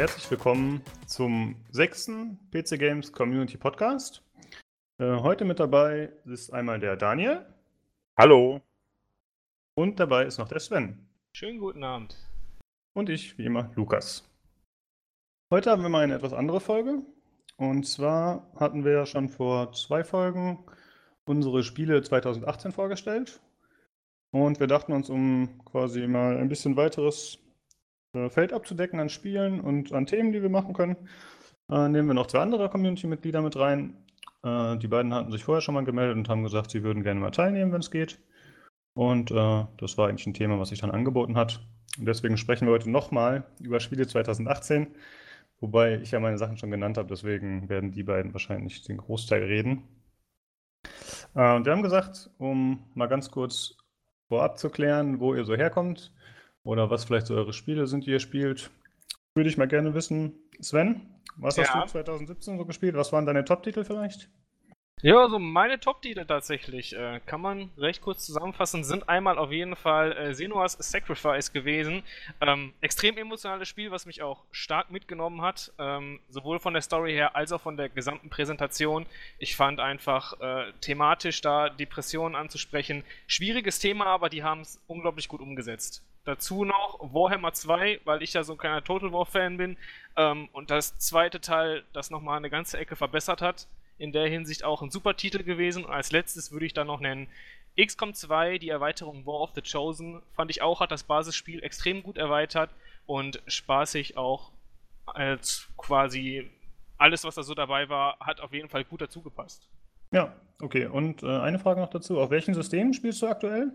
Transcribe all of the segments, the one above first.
herzlich willkommen zum sechsten PC Games Community Podcast. Äh, heute mit dabei ist einmal der Daniel. Hallo. Und dabei ist noch der Sven. Schönen guten Abend. Und ich, wie immer, Lukas. Heute haben wir mal eine etwas andere Folge. Und zwar hatten wir ja schon vor zwei Folgen unsere Spiele 2018 vorgestellt. Und wir dachten uns, um quasi mal ein bisschen weiteres Feld abzudecken an Spielen und an Themen, die wir machen können, äh, nehmen wir noch zwei andere Community-Mitglieder mit rein. Äh, die beiden hatten sich vorher schon mal gemeldet und haben gesagt, sie würden gerne mal teilnehmen, wenn es geht. Und äh, das war eigentlich ein Thema, was sich dann angeboten hat. Und deswegen sprechen wir heute nochmal über Spiele 2018. Wobei ich ja meine Sachen schon genannt habe, deswegen werden die beiden wahrscheinlich den Großteil reden. Äh, und wir haben gesagt, um mal ganz kurz vorab zu klären, wo ihr so herkommt oder was vielleicht so eure Spiele sind, die ihr spielt, würde ich mal gerne wissen. Sven, was ja. hast du 2017 so gespielt? Was waren deine Top-Titel vielleicht? Ja, also meine Top-Titel tatsächlich, äh, kann man recht kurz zusammenfassen, sind einmal auf jeden Fall äh, Senua's Sacrifice gewesen. Ähm, extrem emotionales Spiel, was mich auch stark mitgenommen hat, ähm, sowohl von der Story her als auch von der gesamten Präsentation. Ich fand einfach äh, thematisch da Depressionen anzusprechen. Schwieriges Thema, aber die haben es unglaublich gut umgesetzt. Dazu noch Warhammer 2, weil ich ja so ein kleiner Total War-Fan bin. Ähm, und das zweite Teil, das nochmal eine ganze Ecke verbessert hat in der Hinsicht auch ein super Titel gewesen. Und als letztes würde ich dann noch nennen XCOM 2, die Erweiterung War of the Chosen, fand ich auch, hat das Basisspiel extrem gut erweitert und spaßig auch als quasi alles, was da so dabei war, hat auf jeden Fall gut dazu gepasst. Ja, okay. Und äh, eine Frage noch dazu. Auf welchen Systemen spielst du aktuell?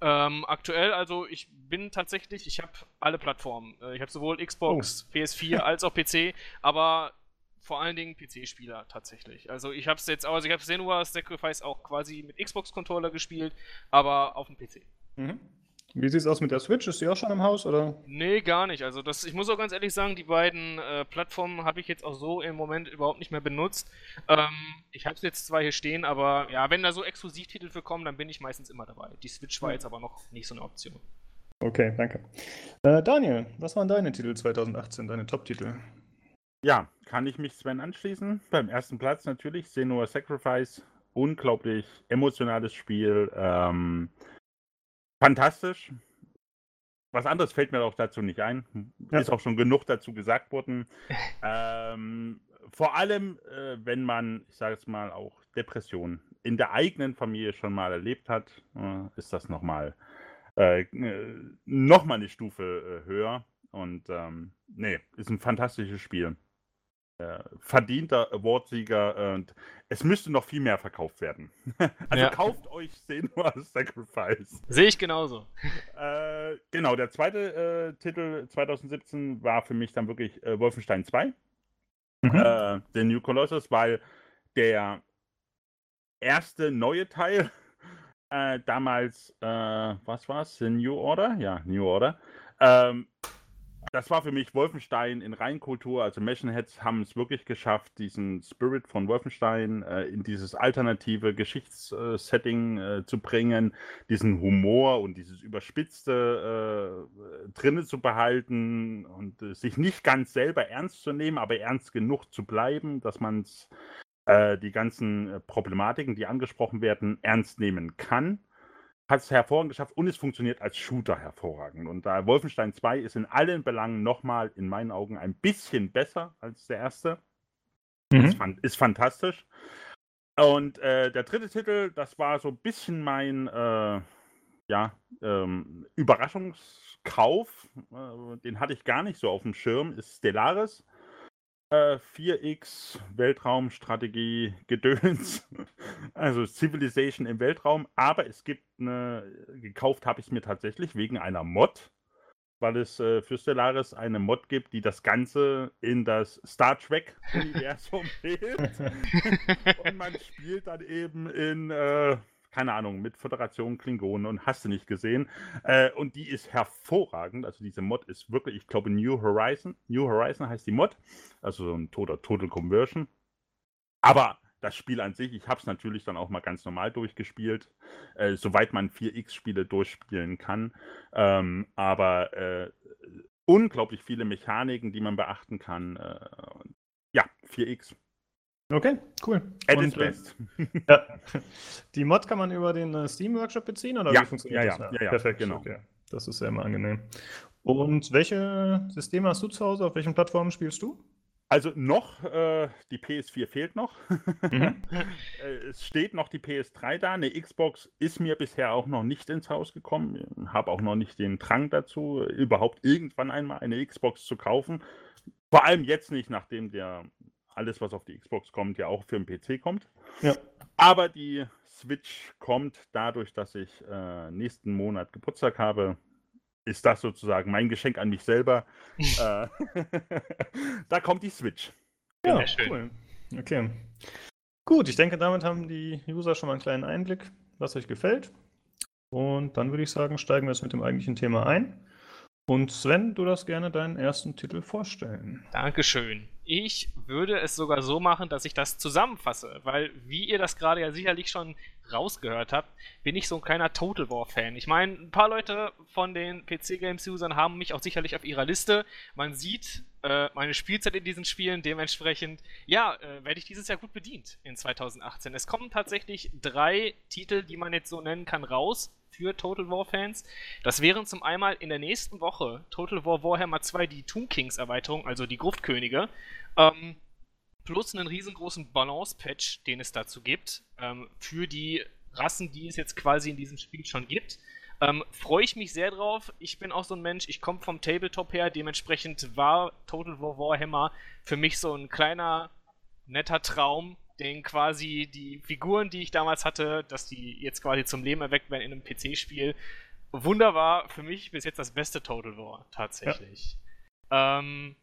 Ähm, aktuell, also ich bin tatsächlich, ich habe alle Plattformen. Äh, ich habe sowohl Xbox, oh. PS4 als auch PC, aber vor allen Dingen PC-Spieler tatsächlich. Also ich habe es jetzt, also ich habe Senua's Sacrifice auch quasi mit Xbox-Controller gespielt, aber auf dem PC. Mhm. Wie sieht es aus mit der Switch? Ist die auch schon im Haus, oder? Nee, gar nicht. Also das, ich muss auch ganz ehrlich sagen, die beiden äh, Plattformen habe ich jetzt auch so im Moment überhaupt nicht mehr benutzt. Ähm, ich habe jetzt zwar hier stehen, aber ja, wenn da so Exklusivtitel für kommen, dann bin ich meistens immer dabei. Die Switch war jetzt aber noch nicht so eine Option. Okay, danke. Äh, Daniel, was waren deine Titel 2018, deine Top-Titel? Ja, kann ich mich Sven anschließen. Beim ersten Platz natürlich Senua Sacrifice. Unglaublich emotionales Spiel. Ähm, fantastisch. Was anderes fällt mir auch dazu nicht ein. Ja. Ist auch schon genug dazu gesagt worden. ähm, vor allem, äh, wenn man, ich sage es mal, auch Depressionen in der eigenen Familie schon mal erlebt hat, äh, ist das nochmal äh, äh noch eine Stufe äh, höher. Und ähm, nee, ist ein fantastisches Spiel äh, verdienter Awardsieger und es müsste noch viel mehr verkauft werden. also ja. kauft euch Senua Sacrifice. Sehe ich genauso. Äh, genau, der zweite äh, Titel 2017 war für mich dann wirklich äh, Wolfenstein 2. Mhm. Äh, der New Colossus, weil der erste neue Teil äh, damals, was war es? The New Order? Ja, New Order. Ähm, das war für mich Wolfenstein in Reinkultur. Also Mechenheads haben es wirklich geschafft, diesen Spirit von Wolfenstein äh, in dieses alternative Geschichtssetting äh, zu bringen, diesen Humor und dieses Überspitzte äh, drinne zu behalten und äh, sich nicht ganz selber ernst zu nehmen, aber ernst genug zu bleiben, dass man äh, die ganzen äh, Problematiken, die angesprochen werden, ernst nehmen kann hat es hervorragend geschafft und es funktioniert als Shooter hervorragend. Und da Wolfenstein 2 ist in allen Belangen nochmal in meinen Augen ein bisschen besser als der erste. Mhm. Ist, ist, fantastisch. Und äh, der dritte Titel, das war so ein bisschen mein äh, ja, ähm, Überraschungskauf. Äh, den hatte ich gar nicht so auf dem Schirm, ist Stellaris. 4X, äh, Weltraumstrategie, Gedöns, also Civilization im Weltraum. Aber es gibt eine, gekauft habe ich es mir tatsächlich wegen einer Mod, weil es äh, für Stellaris eine Mod gibt, die das Ganze in das Star Trek-Universum hilft. Und man spielt dann eben in. Äh, keine Ahnung, mit Föderation Klingonen und hast du nicht gesehen. Äh, und die ist hervorragend. Also diese Mod ist wirklich, ich glaube, New Horizon. New Horizon heißt die Mod. Also so ein total, Total Conversion. Aber das Spiel an sich, ich habe es natürlich dann auch mal ganz normal durchgespielt, äh, soweit man 4X-Spiele durchspielen kann. Ähm, aber äh, unglaublich viele Mechaniken, die man beachten kann. Äh, ja, 4X. Okay, cool. At its best. Ja. Die Mod kann man über den äh, Steam-Workshop beziehen oder Ja, wie funktioniert ja, das? ja, ja, ja, Perfekt, genau. Okay. Das ist sehr immer angenehm. Und welche Systeme hast du zu Hause? Auf welchen Plattformen spielst du? Also noch, äh, die PS4 fehlt noch. Mhm. Äh, es steht noch die PS3 da. Eine Xbox ist mir bisher auch noch nicht ins Haus gekommen. Habe auch noch nicht den Drang dazu, überhaupt irgendwann einmal eine Xbox zu kaufen. Vor allem jetzt nicht, nachdem der alles, was auf die Xbox kommt, ja auch für den PC kommt. Ja. Aber die Switch kommt dadurch, dass ich äh, nächsten Monat Geburtstag habe. Ist das sozusagen mein Geschenk an mich selber? äh, da kommt die Switch. Ja, Sehr schön. cool. Okay. Gut, ich denke, damit haben die User schon mal einen kleinen Einblick, was euch gefällt. Und dann würde ich sagen, steigen wir jetzt mit dem eigentlichen Thema ein. Und Sven, du darfst gerne deinen ersten Titel vorstellen. Dankeschön. Ich würde es sogar so machen, dass ich das zusammenfasse, weil, wie ihr das gerade ja sicherlich schon rausgehört habt, bin ich so ein kleiner Total War-Fan. Ich meine, ein paar Leute von den PC-Games-Usern haben mich auch sicherlich auf ihrer Liste. Man sieht äh, meine Spielzeit in diesen Spielen, dementsprechend, ja, äh, werde ich dieses Jahr gut bedient in 2018. Es kommen tatsächlich drei Titel, die man jetzt so nennen kann, raus für Total War-Fans. Das wären zum einen in der nächsten Woche Total War Warhammer 2 die Tomb Kings Erweiterung, also die Gruftkönige. Ähm, plus einen riesengroßen Balance-Patch, den es dazu gibt, ähm, für die Rassen, die es jetzt quasi in diesem Spiel schon gibt. Ähm, Freue ich mich sehr drauf. Ich bin auch so ein Mensch, ich komme vom Tabletop her, dementsprechend war Total War Warhammer für mich so ein kleiner, netter Traum, den quasi die Figuren, die ich damals hatte, dass die jetzt quasi zum Leben erweckt werden in einem PC-Spiel. Wunderbar, für mich bis jetzt das beste Total War, tatsächlich. Ähm,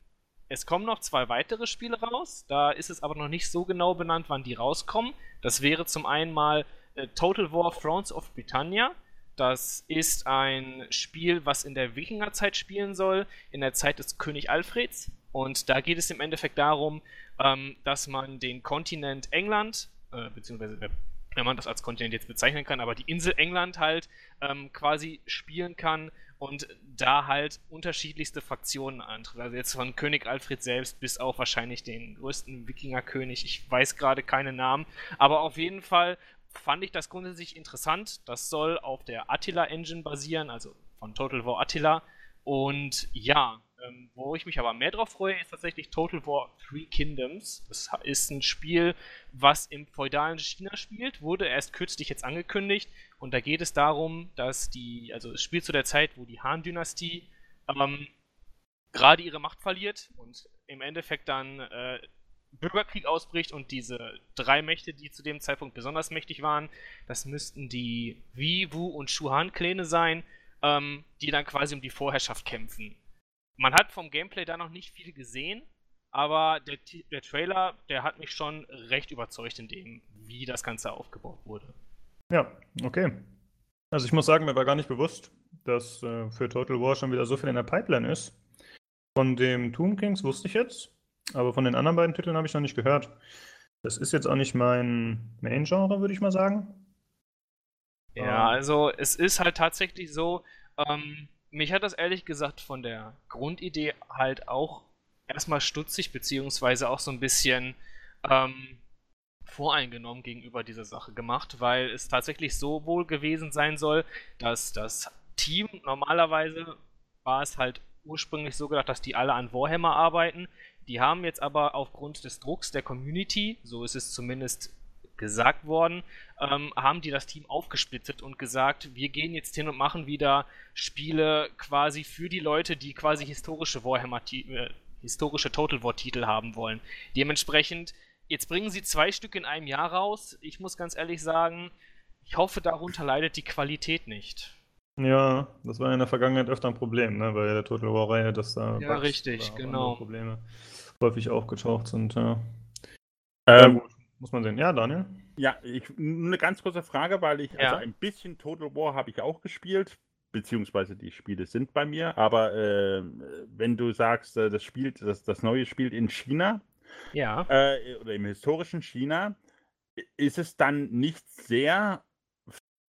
es kommen noch zwei weitere Spiele raus. Da ist es aber noch nicht so genau benannt, wann die rauskommen. Das wäre zum einen mal äh, Total War Thrones of Britannia. Das ist ein Spiel, was in der Wikingerzeit spielen soll, in der Zeit des König Alfreds. Und da geht es im Endeffekt darum, ähm, dass man den Kontinent England, äh, beziehungsweise wenn man das als Kontinent jetzt bezeichnen kann, aber die Insel England halt ähm, quasi spielen kann und da halt unterschiedlichste Faktionen antritt. Also jetzt von König Alfred selbst bis auf wahrscheinlich den größten Wikingerkönig. Ich weiß gerade keine Namen, aber auf jeden Fall fand ich das grundsätzlich interessant. Das soll auf der Attila Engine basieren, also von Total War Attila. Und ja, ähm, wo ich mich aber mehr drauf freue, ist tatsächlich Total War Three Kingdoms. Das ist ein Spiel, was im feudalen China spielt, wurde erst kürzlich jetzt angekündigt. Und da geht es darum, dass die, also es spielt zu der Zeit, wo die Han-Dynastie ähm, gerade ihre Macht verliert und im Endeffekt dann äh, Bürgerkrieg ausbricht und diese drei Mächte, die zu dem Zeitpunkt besonders mächtig waren, das müssten die Wi, Wu und Shuhan-Kläne sein, ähm, die dann quasi um die Vorherrschaft kämpfen. Man hat vom Gameplay da noch nicht viel gesehen, aber der, der Trailer, der hat mich schon recht überzeugt in dem, wie das Ganze aufgebaut wurde. Ja, okay. Also ich muss sagen, mir war gar nicht bewusst, dass äh, für Total War schon wieder so viel in der Pipeline ist. Von dem Tomb Kings wusste ich jetzt, aber von den anderen beiden Titeln habe ich noch nicht gehört. Das ist jetzt auch nicht mein Main-Genre, würde ich mal sagen. Ja, also es ist halt tatsächlich so, ähm, mich hat das ehrlich gesagt von der Grundidee halt auch erstmal stutzig, beziehungsweise auch so ein bisschen ähm, voreingenommen gegenüber dieser Sache gemacht, weil es tatsächlich so wohl gewesen sein soll, dass das Team normalerweise war es halt ursprünglich so gedacht, dass die alle an Warhammer arbeiten. Die haben jetzt aber aufgrund des Drucks der Community, so ist es zumindest gesagt worden, ähm, haben die das Team aufgesplittet und gesagt, wir gehen jetzt hin und machen wieder Spiele quasi für die Leute, die quasi historische Warhammer, äh, historische Total War Titel haben wollen. Dementsprechend, jetzt bringen sie zwei Stück in einem Jahr raus. Ich muss ganz ehrlich sagen, ich hoffe, darunter leidet die Qualität nicht. Ja, das war in der Vergangenheit öfter ein Problem, ne, bei der Total War-Reihe, dass da Ja, Bugs richtig, genau. Probleme häufig aufgetaucht sind. Ja. Ähm, ja, gut, muss man sehen. Ja, Daniel? Ja, ich, nur eine ganz kurze Frage, weil ich, Ja. also ein bisschen Total War habe ich auch gespielt, beziehungsweise die Spiele sind bei mir, aber äh, wenn du sagst, äh, das spielt, das, das neue spielt in China Ja. äh, oder im historischen China, ist es dann nicht sehr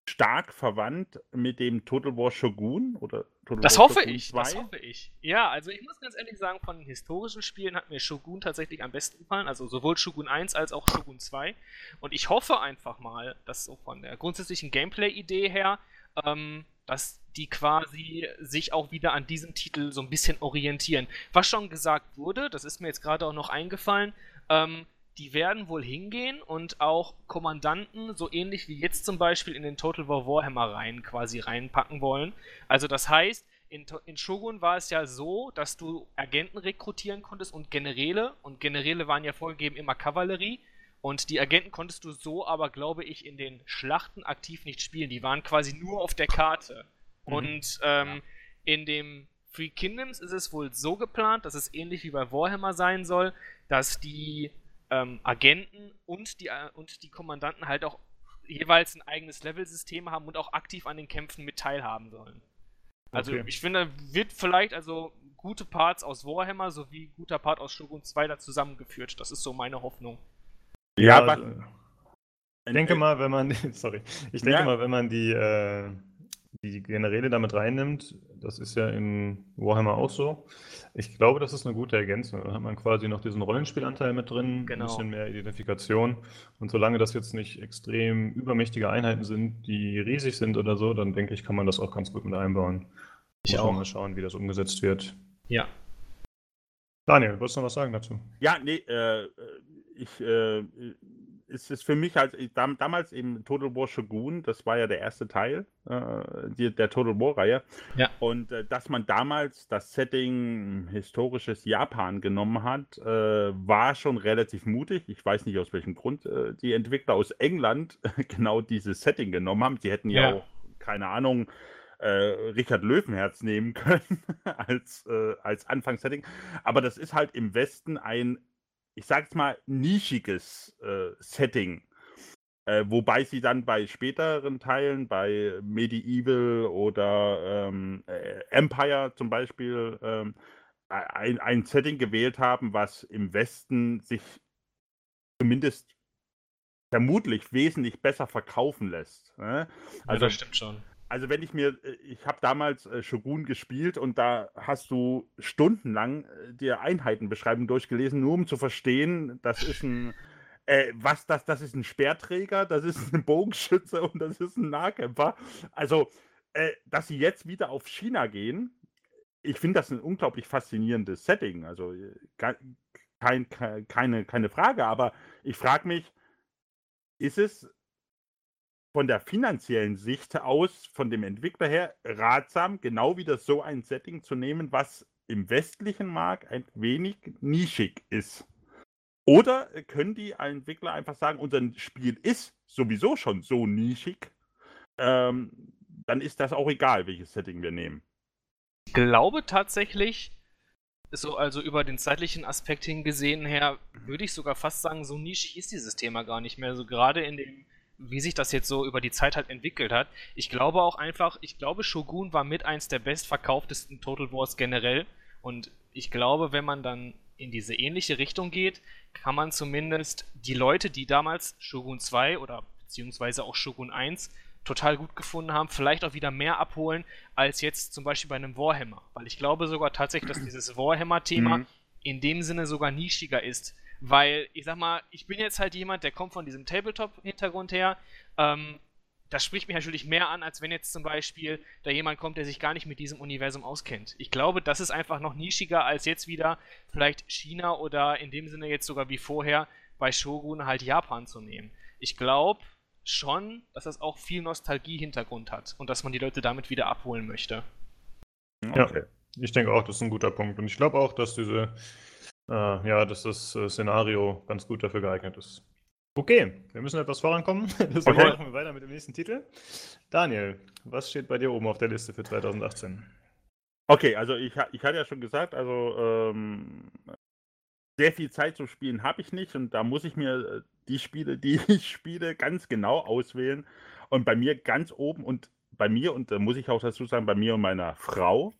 stark verwandt mit dem Total War Shogun oder Total das War hoffe Shogun ich, 2? das hoffe ich. Ja, also ich muss ganz ehrlich sagen, von den historischen Spielen hat mir Shogun tatsächlich am besten gefallen, also sowohl Shogun 1 als auch Shogun 2 und ich hoffe einfach mal, dass so von der grundsätzlichen Gameplay-Idee her, ähm, dass die quasi sich auch wieder an diesem Titel so ein bisschen orientieren. Was schon gesagt wurde, das ist mir jetzt gerade auch noch eingefallen, ähm, die werden wohl hingehen und auch Kommandanten, so ähnlich wie jetzt zum Beispiel in den Total War Warhammer rein quasi reinpacken wollen. Also das heißt, in, in, Shogun war es ja so, dass du Agenten rekrutieren konntest und Generäle. Und Generäle waren ja vorgegeben immer Kavallerie. Und die Agenten konntest du so aber, glaube ich, in den Schlachten aktiv nicht spielen. Die waren quasi nur auf der Karte. Mhm. Und ähm, in dem Free Kingdoms ist es wohl so geplant, dass es ähnlich wie bei Warhammer sein soll, dass die ähm, Agenten und die, äh, und die Kommandanten halt auch jeweils ein eigenes Level-System haben und auch aktiv an den Kämpfen mit teilhaben sollen. Also okay. ich finde, wird vielleicht also gute Parts aus Warhammer sowie guter Part aus Shogun 2 da zusammengeführt. Das ist so meine Hoffnung. Ja, ja also, ich denke mal, wenn man, sorry, ich denke ja. mal, wenn man die, äh, die Generäle damit reinnimmt, das ist ja in Warhammer auch so. Ich glaube, das ist eine gute Ergänzung. Da hat man quasi noch diesen Rollenspielanteil mit drin, genau. ein bisschen mehr Identifikation. Und solange das jetzt nicht extrem übermächtige Einheiten sind, die riesig sind oder so, dann denke ich, kann man das auch ganz gut mit einbauen. Ich Muss auch mal schauen, wie das umgesetzt wird. Ja. Daniel, wolltest du noch was sagen dazu? Ja, nee, äh, ich äh, ist es für mich halt damals eben Total War Shogun, das war ja der erste Teil äh, die, der Total War-Reihe. Ja. Und äh, dass man damals das Setting historisches Japan genommen hat, äh, war schon relativ mutig. Ich weiß nicht aus welchem Grund äh, die Entwickler aus England genau dieses Setting genommen haben. Sie hätten ja, ja auch, keine Ahnung, äh, Richard Löwenherz nehmen können als, äh, als Anfangssetting. Aber das ist halt im Westen ein ich sag's mal, nischiges äh, Setting. Äh, wobei sie dann bei späteren Teilen, bei Medieval oder ähm, äh, Empire zum Beispiel, ähm, ein, ein Setting gewählt haben, was im Westen sich zumindest vermutlich wesentlich besser verkaufen lässt. Ne? Also, ja, das stimmt schon also wenn ich mir, äh, ich habe damals äh, Shogun gespielt und da hast du stundenlang äh, dir Einheitenbeschreibungen durchgelesen, nur um zu verstehen, das ist ein, äh, was das, das ist ein Speerträger, das ist ein Bogenschütze und das ist ein Nahkämpfer. Also, äh, dass sie jetzt wieder auf China gehen, ich finde das ein unglaublich faszinierendes Setting. Also kein, keine, keine Frage, aber ich frage mich, ist es von der finanziellen Sicht aus, von dem Entwickler her, ratsam, genau wieder so ein Setting zu nehmen, was im westlichen Markt ein wenig nischig ist. Oder können die Entwickler einfach sagen, unser Spiel ist sowieso schon so nischig, ähm, dann ist das auch egal, welches Setting wir nehmen. Ich glaube tatsächlich, so also über den zeitlichen Aspekt hingesehen her, würde ich sogar fast sagen, so nischig ist dieses Thema gar nicht mehr. So gerade in dem wie sich das jetzt so über die Zeit halt entwickelt hat. Ich glaube auch einfach, ich glaube, Shogun war mit eins der bestverkauftesten Total Wars generell. Und ich glaube, wenn man dann in diese ähnliche Richtung geht, kann man zumindest die Leute, die damals Shogun 2 oder beziehungsweise auch Shogun 1 total gut gefunden haben, vielleicht auch wieder mehr abholen als jetzt zum Beispiel bei einem Warhammer. Weil ich glaube sogar tatsächlich, dass dieses Warhammer-Thema mhm. in dem Sinne sogar nischiger ist weil, ich sag mal, ich bin jetzt halt jemand, der kommt von diesem Tabletop-Hintergrund her. Ähm, das spricht mich natürlich mehr an, als wenn jetzt zum Beispiel da jemand kommt, der sich gar nicht mit diesem Universum auskennt. Ich glaube, das ist einfach noch nischiger als jetzt wieder vielleicht China oder in dem Sinne jetzt sogar wie vorher bei Shogun halt Japan zu nehmen. Ich glaube schon, dass das auch viel Nostalgie-Hintergrund hat und dass man die Leute damit wieder abholen möchte. Ja, ich denke auch, das ist ein guter Punkt. Und ich glaube auch, dass diese äh, ja, dass das äh, Szenario ganz gut dafür geeignet ist. Okay, wir müssen etwas vorankommen. Deswegen okay. machen wir weiter mit dem nächsten Titel. Daniel, was steht bei dir oben auf der Liste für 2018? Okay, also ich, ich hatte ja schon gesagt, also ähm, sehr viel Zeit zum Spielen habe ich nicht und da muss ich mir äh, die Spiele, die ich spiele, ganz genau auswählen. Und bei mir ganz oben und bei mir, und da muss ich auch dazu sagen, bei mir und meiner Frau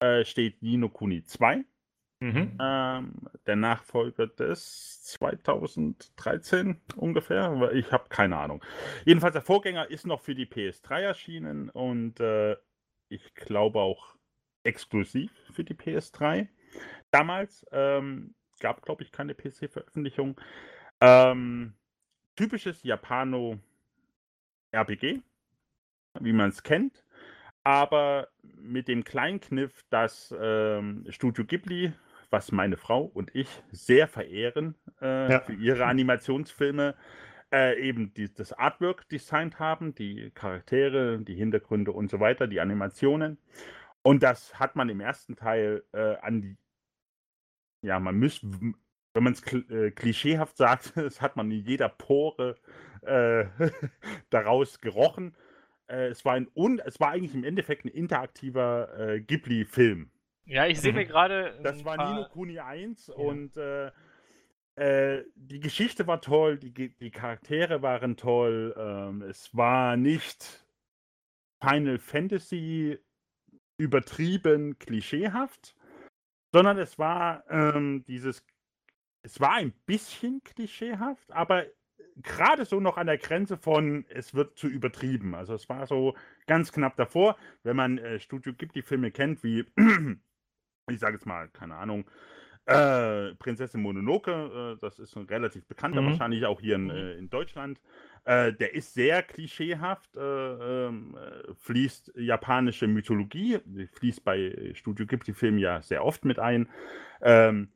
äh, steht Nino Kuni 2. Mhm. Ähm, der Nachfolger des 2013 ungefähr. Ich habe keine Ahnung. Jedenfalls der Vorgänger ist noch für die PS3 erschienen und äh, ich glaube auch exklusiv für die PS3. Damals ähm, gab, glaube ich, keine PC-Veröffentlichung. Ähm, typisches Japano-RPG, wie man es kennt, aber mit dem kleinen Kniff, dass ähm, Studio Ghibli was meine Frau und ich sehr verehren äh, ja. für ihre Animationsfilme, äh, eben die, das Artwork designt haben, die Charaktere, die Hintergründe und so weiter, die Animationen. Und das hat man im ersten Teil äh, an die, ja, man müsste, wenn man es äh, klischeehaft sagt, das hat man in jeder Pore äh, daraus gerochen. Äh, es, war ein un, es war eigentlich im Endeffekt ein interaktiver Ghibli-Film. Ja, ich sehe mir mhm. gerade. Das war Nino Kuni 1 ja. und äh, äh, die Geschichte war toll, die, die Charaktere waren toll. Ähm, es war nicht Final Fantasy übertrieben klischeehaft, sondern es war ähm, dieses. Es war ein bisschen klischeehaft, aber gerade so noch an der Grenze von, es wird zu übertrieben. Also es war so ganz knapp davor, wenn man äh, Studio gibt, die Filme kennt, wie ich sage jetzt mal, keine Ahnung, äh, Prinzessin Mononoke, äh, das ist ein relativ bekannter, mhm. wahrscheinlich auch hier in, mhm. äh, in Deutschland. Äh, der ist sehr klischeehaft, äh, ähm, äh, fließt japanische Mythologie, fließt bei Studio Ghibli-Filmen ja sehr oft mit ein. Ähm,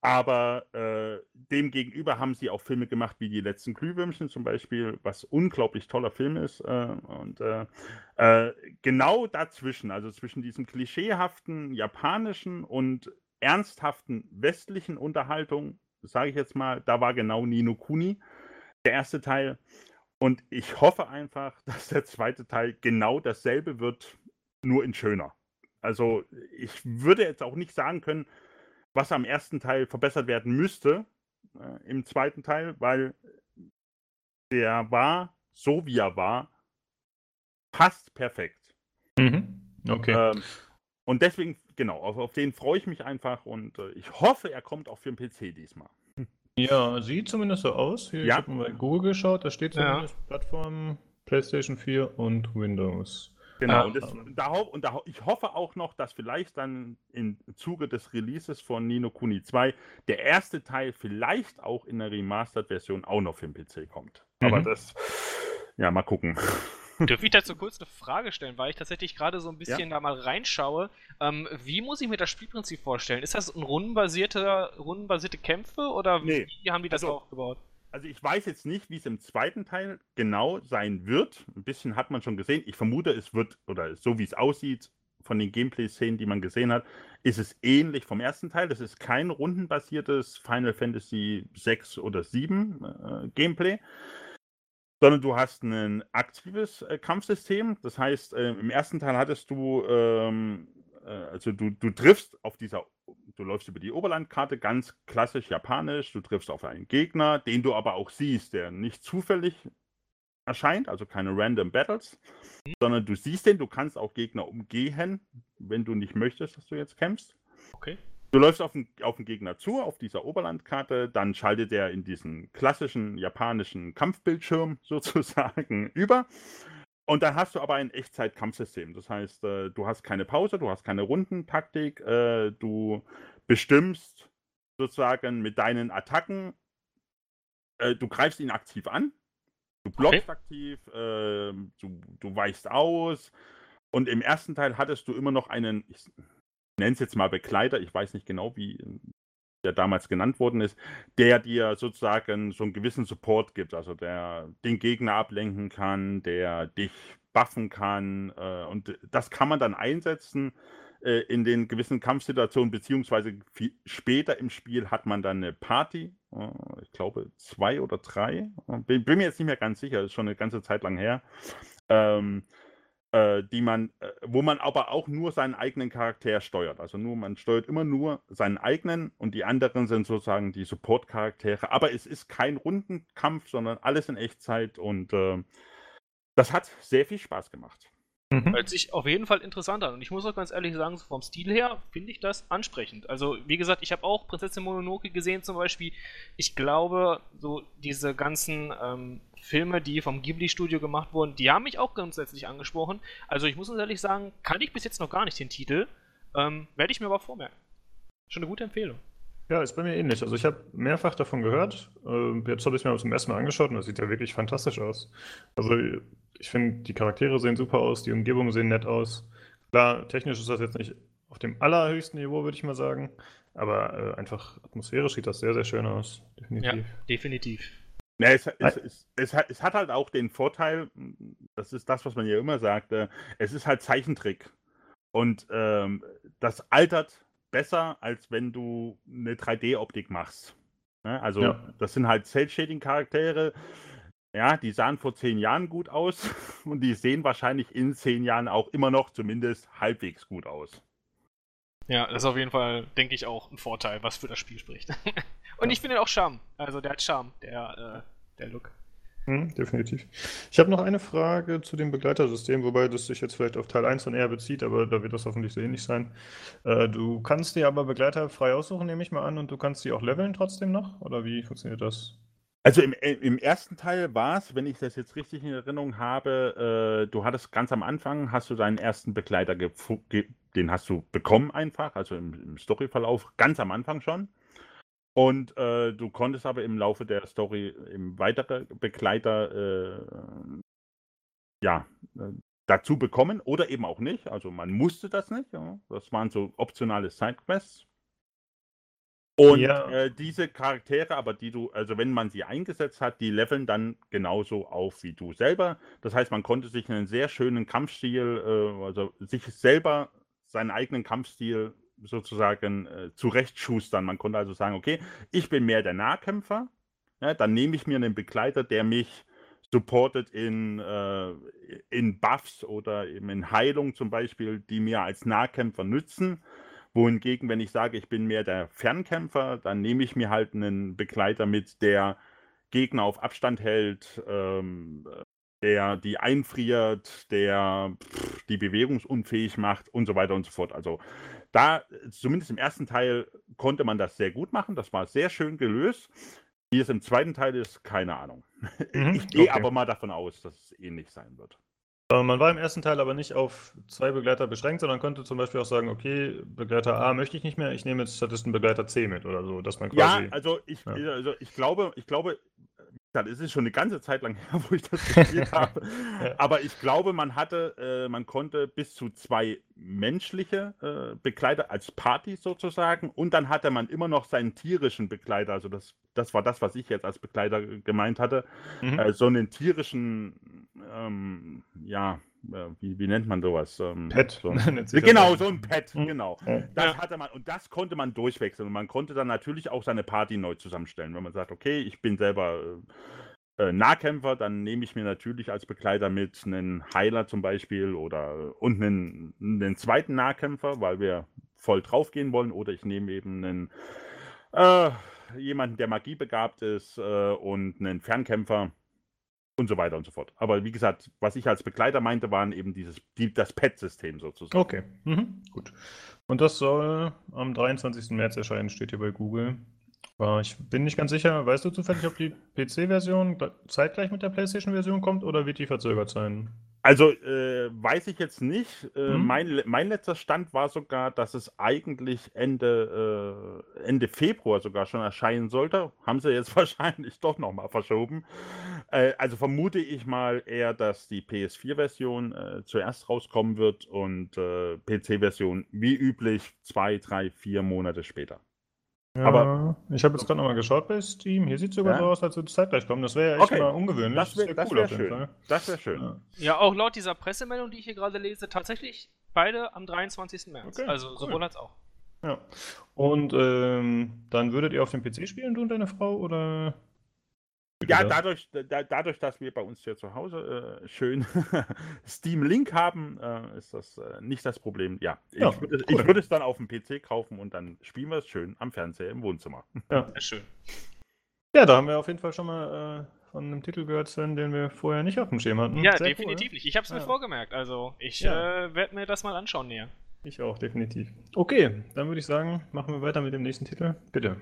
aber äh, dem gegenüber haben sie auch Filme gemacht wie Die letzten Glühwürmchen zum Beispiel, was unglaublich toller Film ist. Äh, und äh, äh genau dazwischen, also zwischen diesem klischeehaften japanischen und ernsthaften westlichen Unterhaltung, sage ich jetzt mal, da war genau Nino Kuni, der erste Teil. Und ich hoffe einfach, dass der zweite Teil genau dasselbe wird, nur in schöner. Also ich würde jetzt auch nicht sagen können, was am ersten Teil verbessert werden müsste äh, im zweiten Teil, weil der war, so wie er war, fast perfekt. Mhm. Okay. Ähm, und deswegen, genau, auf, auf den freue ich mich einfach und äh, ich hoffe, er kommt auch für den PC diesmal. Ja, sieht zumindest so aus. Hier, ja. Ich habe mal bei Google geschaut, da steht zumindest ja. Plattform PlayStation 4 und Windows. Genau, und, das, und, da, und da, ich hoffe auch noch, dass vielleicht dann im Zuge des Releases von Nino Kuni 2 der erste Teil vielleicht auch in der Remastered-Version auch noch für den PC kommt. Mhm. Aber das, ja, mal gucken. Dürfte ich dazu kurz eine Frage stellen, weil ich tatsächlich gerade so ein bisschen ja. da mal reinschaue. Ähm, wie muss ich mir das Spielprinzip vorstellen? Ist das ein rundenbasierter, rundenbasierte Kämpfe oder nee. wie haben die das also, aufgebaut? Also ich weiß jetzt nicht, wie es im zweiten Teil genau sein wird. Ein bisschen hat man schon gesehen. Ich vermute, es wird, oder so wie es aussieht, von den Gameplay-Szenen, die man gesehen hat, ist es ähnlich vom ersten Teil. Das ist kein rundenbasiertes Final Fantasy 6 oder 7 äh, Gameplay, sondern du hast ein aktives äh, Kampfsystem. Das heißt, äh, im ersten Teil hattest du, ähm, äh, also du, du triffst auf dieser Du läufst über die Oberlandkarte, ganz klassisch japanisch. Du triffst auf einen Gegner, den du aber auch siehst, der nicht zufällig erscheint, also keine Random Battles, mhm. sondern du siehst den, du kannst auch Gegner umgehen, wenn du nicht möchtest, dass du jetzt kämpfst. Okay. Du läufst auf den, auf den Gegner zu, auf dieser Oberlandkarte, dann schaltet er in diesen klassischen japanischen Kampfbildschirm sozusagen über. Und dann hast du aber ein Echtzeit-Kampfsystem. Das heißt, äh, du hast keine Pause, du hast keine Rundentaktik, äh, du bestimmst sozusagen mit deinen Attacken, äh, du greifst ihn aktiv an, du blockst okay. aktiv, äh, du, du weichst aus. Und im ersten Teil hattest du immer noch einen, ich nenne es jetzt mal Begleiter, ich weiß nicht genau, wie der damals genannt worden ist, der dir sozusagen so einen gewissen Support gibt, also der den Gegner ablenken kann, der dich buffen kann. Äh, und das kann man dann einsetzen äh, in den gewissen Kampfsituationen, beziehungsweise viel später im Spiel hat man dann eine Party, äh, ich glaube zwei oder drei, bin, bin, mir jetzt nicht mehr ganz sicher, ist schon eine ganze Zeit lang her. Ähm, äh, die man, äh, wo man aber auch nur seinen eigenen Charakter steuert. Also nur, man steuert immer nur seinen eigenen und die anderen sind sozusagen die Support-Charaktere. Aber es ist kein Rundenkampf, sondern alles in Echtzeit und äh, das hat sehr viel Spaß gemacht. Mhm. Hört sich auf jeden Fall interessant an. Und ich muss auch ganz ehrlich sagen, vom Stil her finde ich das ansprechend. Also, wie gesagt, ich habe auch Prinzessin Mononoke gesehen zum Beispiel. Ich glaube, so diese ganzen ähm, Filme, die vom Ghibli-Studio gemacht wurden, die haben mich auch grundsätzlich angesprochen. Also, ich muss uns ehrlich sagen, kann ich bis jetzt noch gar nicht den Titel. Ähm, Werde ich mir aber vormerken. Schon eine gute Empfehlung. Ja, ist bei mir ähnlich. Also ich habe mehrfach davon gehört. Äh, jetzt habe ich mir zum ersten Mal angeschaut und das sieht ja wirklich fantastisch aus. Also ich finde, die Charaktere sehen super aus, die Umgebungen sehen nett aus. Klar, technisch ist das jetzt nicht auf dem allerhöchsten Niveau, würde ich mal sagen. Aber äh, einfach atmosphärisch sieht das sehr, sehr schön aus. Definitiv. Ja, definitiv. Ja, es, es, es, es, hat, es hat halt auch den Vorteil, das ist das, was man ja immer sagt, es ist halt Zeichentrick. Und ähm, das altert besser, als wenn du eine 3D-Optik machst. Ne? Also, ja. das sind halt Cell-Shading-Charaktere. Ja, die sahen vor zehn Jahren gut aus und die sehen wahrscheinlich in zehn Jahren auch immer noch zumindest halbwegs gut aus. Ja, das ist auf jeden Fall, denke ich, auch ein Vorteil, was für das Spiel spricht. und ja. ich finde auch Charme. Also der hat Charme, der, äh, der Look. Hm, definitiv. Ich habe noch eine Frage zu dem Begleitersystem, wobei das sich jetzt vielleicht auf Teil 1 dann eher bezieht, aber da wird das hoffentlich so ähnlich sein. Äh, du kannst dir aber Begleiter frei aussuchen, nehme ich mal an, und du kannst die auch leveln trotzdem noch? Oder wie funktioniert das? Also im, äh, im ersten Teil war es, wenn ich das jetzt richtig in Erinnerung habe, äh, du hattest ganz am Anfang, hast du deinen ersten Begleiter, den hast du bekommen einfach, also im, im Storyverlauf ganz am Anfang schon. Und äh, du konntest aber im Laufe der Story im weitere Begleiter äh, ja, äh, dazu bekommen oder eben auch nicht. Also man musste das nicht. Ja. Das waren so optionale Sidequests. Und ja. äh, diese Charaktere, aber die du, also wenn man sie eingesetzt hat, die leveln dann genauso auf wie du selber. Das heißt, man konnte sich einen sehr schönen Kampfstil, äh, also sich selber seinen eigenen Kampfstil sozusagen äh, zurechtschustern. Man konnte also sagen, okay, ich bin mehr der Nahkämpfer, ja, dann nehme ich mir einen Begleiter, der mich supportet in, äh, in Buffs oder eben in Heilung zum Beispiel, die mir als Nahkämpfer nützen. Wohingegen, wenn ich sage, ich bin mehr der Fernkämpfer, dann nehme ich mir halt einen Begleiter mit, der Gegner auf Abstand hält, ähm, der die einfriert, der pff, die bewegungsunfähig macht und so weiter und so fort. Also da, zumindest im ersten Teil, konnte man das sehr gut machen. Das war sehr schön gelöst. Wie es im zweiten Teil ist, keine Ahnung. Mhm, ich gehe okay. aber mal davon aus, dass es ähnlich sein wird. Äh, man war im ersten Teil aber nicht auf zwei Begleiter beschränkt, sondern konnte zum Beispiel auch sagen, okay, Begleiter A möchte ich nicht mehr, ich nehme jetzt stattdessen Begleiter C mit oder so, dass man quasi. Ja, also ich, ja. also ich glaube, ich glaube, es ist schon eine ganze Zeit lang her, wo ich das gespielt habe. ja. Aber ich glaube, man hatte, äh, man konnte bis zu zwei menschliche äh, Begleiter als Party sozusagen und dann hatte man immer noch seinen tierischen Begleiter. Also das, das war das, was ich jetzt als Begleiter gemeint hatte. Mhm. Äh, so einen tierischen, ähm, ja, äh, wie, wie, nennt man sowas? Ähm, Pet. So ein, genau, so ein Pet, mhm. genau. Das hatte man und das konnte man durchwechseln. Und man konnte dann natürlich auch seine Party neu zusammenstellen. Wenn man sagt, okay, ich bin selber äh, äh Nahkämpfer, dann nehme ich mir natürlich als Begleiter mit einen Heiler zum Beispiel oder und einen, einen zweiten Nahkämpfer, weil wir voll draufgehen wollen, oder ich nehme eben einen äh, jemanden, der magiebegabt ist äh, und einen Fernkämpfer und so weiter und so fort. Aber wie gesagt, was ich als Begleiter meinte, waren eben dieses, die, das Pet-System sozusagen. Okay, mhm. gut. Und das soll am 23. März erscheinen, steht hier bei Google. Ich bin nicht ganz sicher, weißt du zufällig, ob die PC-Version zeitgleich mit der PlayStation-Version kommt oder wird die verzögert sein? Also äh, weiß ich jetzt nicht. Äh, mhm. mein, mein letzter Stand war sogar, dass es eigentlich Ende, äh, Ende Februar sogar schon erscheinen sollte. Haben sie jetzt wahrscheinlich doch nochmal verschoben. Äh, also vermute ich mal eher, dass die PS4-Version äh, zuerst rauskommen wird und äh, PC-Version wie üblich zwei, drei, vier Monate später. Ja, aber ich habe jetzt gerade nochmal geschaut bei Steam. Hier sieht es sogar ja? so aus, als würde es zeitgleich kommen. Das wäre ja echt okay. mal ungewöhnlich. Das wäre wär cool wär schön. Fall. Das wäre schön. Ja. ja. auch laut dieser Pressemeldung, die ich hier gerade lese, tatsächlich beide am 23. März. Okay, also cool. sowohl als auch. Ja. Und ähm, dann würdet ihr auf dem PC spielen, du und deine Frau, oder? Ja, dadurch, da, dadurch, dass wir bei uns hier zu Hause äh, schön Steam Link haben, äh, ist das äh, nicht das Problem. Ja, ja ich, würde, cool. ich würde es dann auf dem PC kaufen und dann spielen wir es schön am Fernseher im Wohnzimmer. Ja, Sehr schön. Ja, da haben wir auf jeden Fall schon mal äh, von einem Titel gehört, Sven, den wir vorher nicht auf dem Schirm hatten. Ja, Sehr definitiv cool. nicht. Ich habe es mir ja. vorgemerkt. Also ich ja. äh, werde mir das mal anschauen näher. Ich auch, definitiv. Okay, dann würde ich sagen, machen wir weiter mit dem nächsten Titel. Bitte.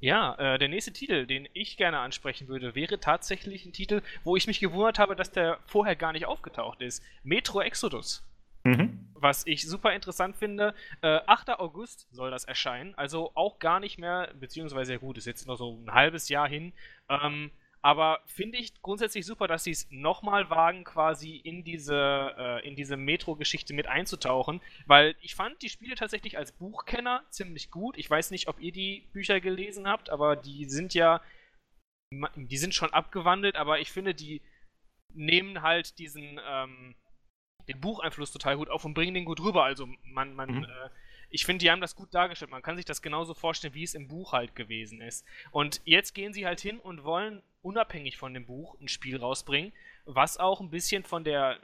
Ja, äh, der nächste Titel, den ich gerne ansprechen würde, wäre tatsächlich ein Titel, wo ich mich gewundert habe, dass der vorher gar nicht aufgetaucht ist. Metro Exodus. Mhm. Was ich super interessant finde. Äh, 8. August soll das erscheinen, also auch gar nicht mehr, beziehungsweise ja gut, ist jetzt noch so ein halbes Jahr hin. Ähm, aber finde ich grundsätzlich super, dass sie es nochmal wagen, quasi in diese, äh, in diese Metro-Geschichte mit einzutauchen, weil ich fand die Spiele tatsächlich als Buchkenner ziemlich gut. Ich weiß nicht, ob ihr die Bücher gelesen habt, aber die sind ja, die sind schon abgewandelt, aber ich finde, die nehmen halt diesen, ähm, den Bucheinfluss total gut auf und bringen den gut rüber. Also man, man, mhm. äh, ich finde, die haben das gut dargestellt. Man kann sich das genauso vorstellen, wie es im Buch halt gewesen ist. Und jetzt gehen sie halt hin und wollen unabhängig von dem Buch ein Spiel rausbringen, was auch ein bisschen von der,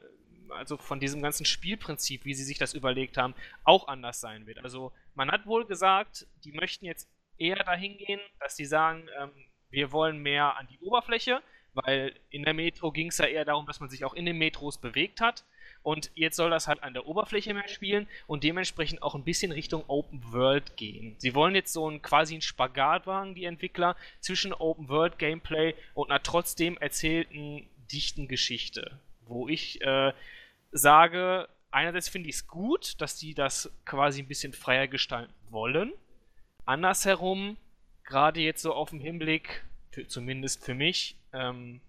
also von diesem ganzen Spielprinzip, wie sie sich das überlegt haben, auch anders sein wird. Also man hat wohl gesagt, die möchten jetzt eher dahin gehen, dass sie sagen, ähm, wir wollen mehr an die Oberfläche, weil in der Metro ging es ja eher darum, dass man sich auch in den Metros bewegt hat. Und jetzt soll das halt an der Oberfläche mehr spielen und dementsprechend auch ein bisschen Richtung Open World gehen. Sie wollen jetzt so ein quasi einen Spagat wagen, die Entwickler, zwischen Open World Gameplay und einer trotzdem erzählten, dichten Geschichte. Wo ich äh, sage, einerseits finde ich es gut, dass die das quasi ein bisschen freier gestalten wollen. Andersherum, gerade jetzt so auf dem Hinblick, für, zumindest für mich, ähm,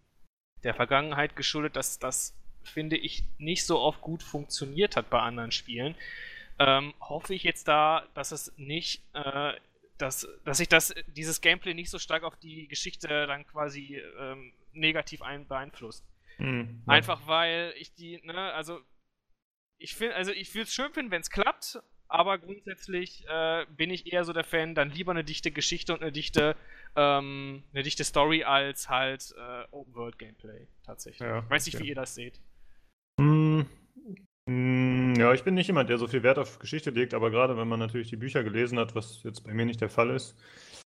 der Vergangenheit geschuldet, dass das finde ich, nicht so oft gut funktioniert hat bei anderen Spielen, ähm, hoffe ich jetzt da, dass es nicht, äh, dass, dass sich das, dieses Gameplay nicht so stark auf die Geschichte dann quasi ähm, negativ ein, beeinflusst. Mhm. Einfach weil ich die, ne, also ich finde, also ich würde es schön finden, wenn es klappt, aber grundsätzlich äh, bin ich eher so der Fan, dann lieber eine dichte Geschichte und eine dichte, ähm, eine dichte Story als halt äh, Open World Gameplay tatsächlich. Ja, ich weiß nicht, okay. wie ihr das seht. Hm, ja, ich bin nicht jemand, der so viel Wert auf Geschichte legt, aber gerade wenn man natürlich die Bücher gelesen hat, was jetzt bei mir nicht der Fall ist,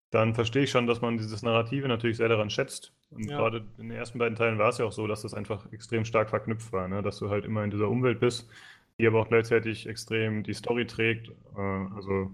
dann verstehe ich schon, dass man dieses Narrative natürlich sehr daran schätzt. Und ja. gerade in den ersten beiden Teilen war es ja auch so, dass das einfach extrem stark verknüpft war, ne? dass du halt immer in dieser Umwelt bist, die aber auch gleichzeitig extrem die Story trägt. Äh, also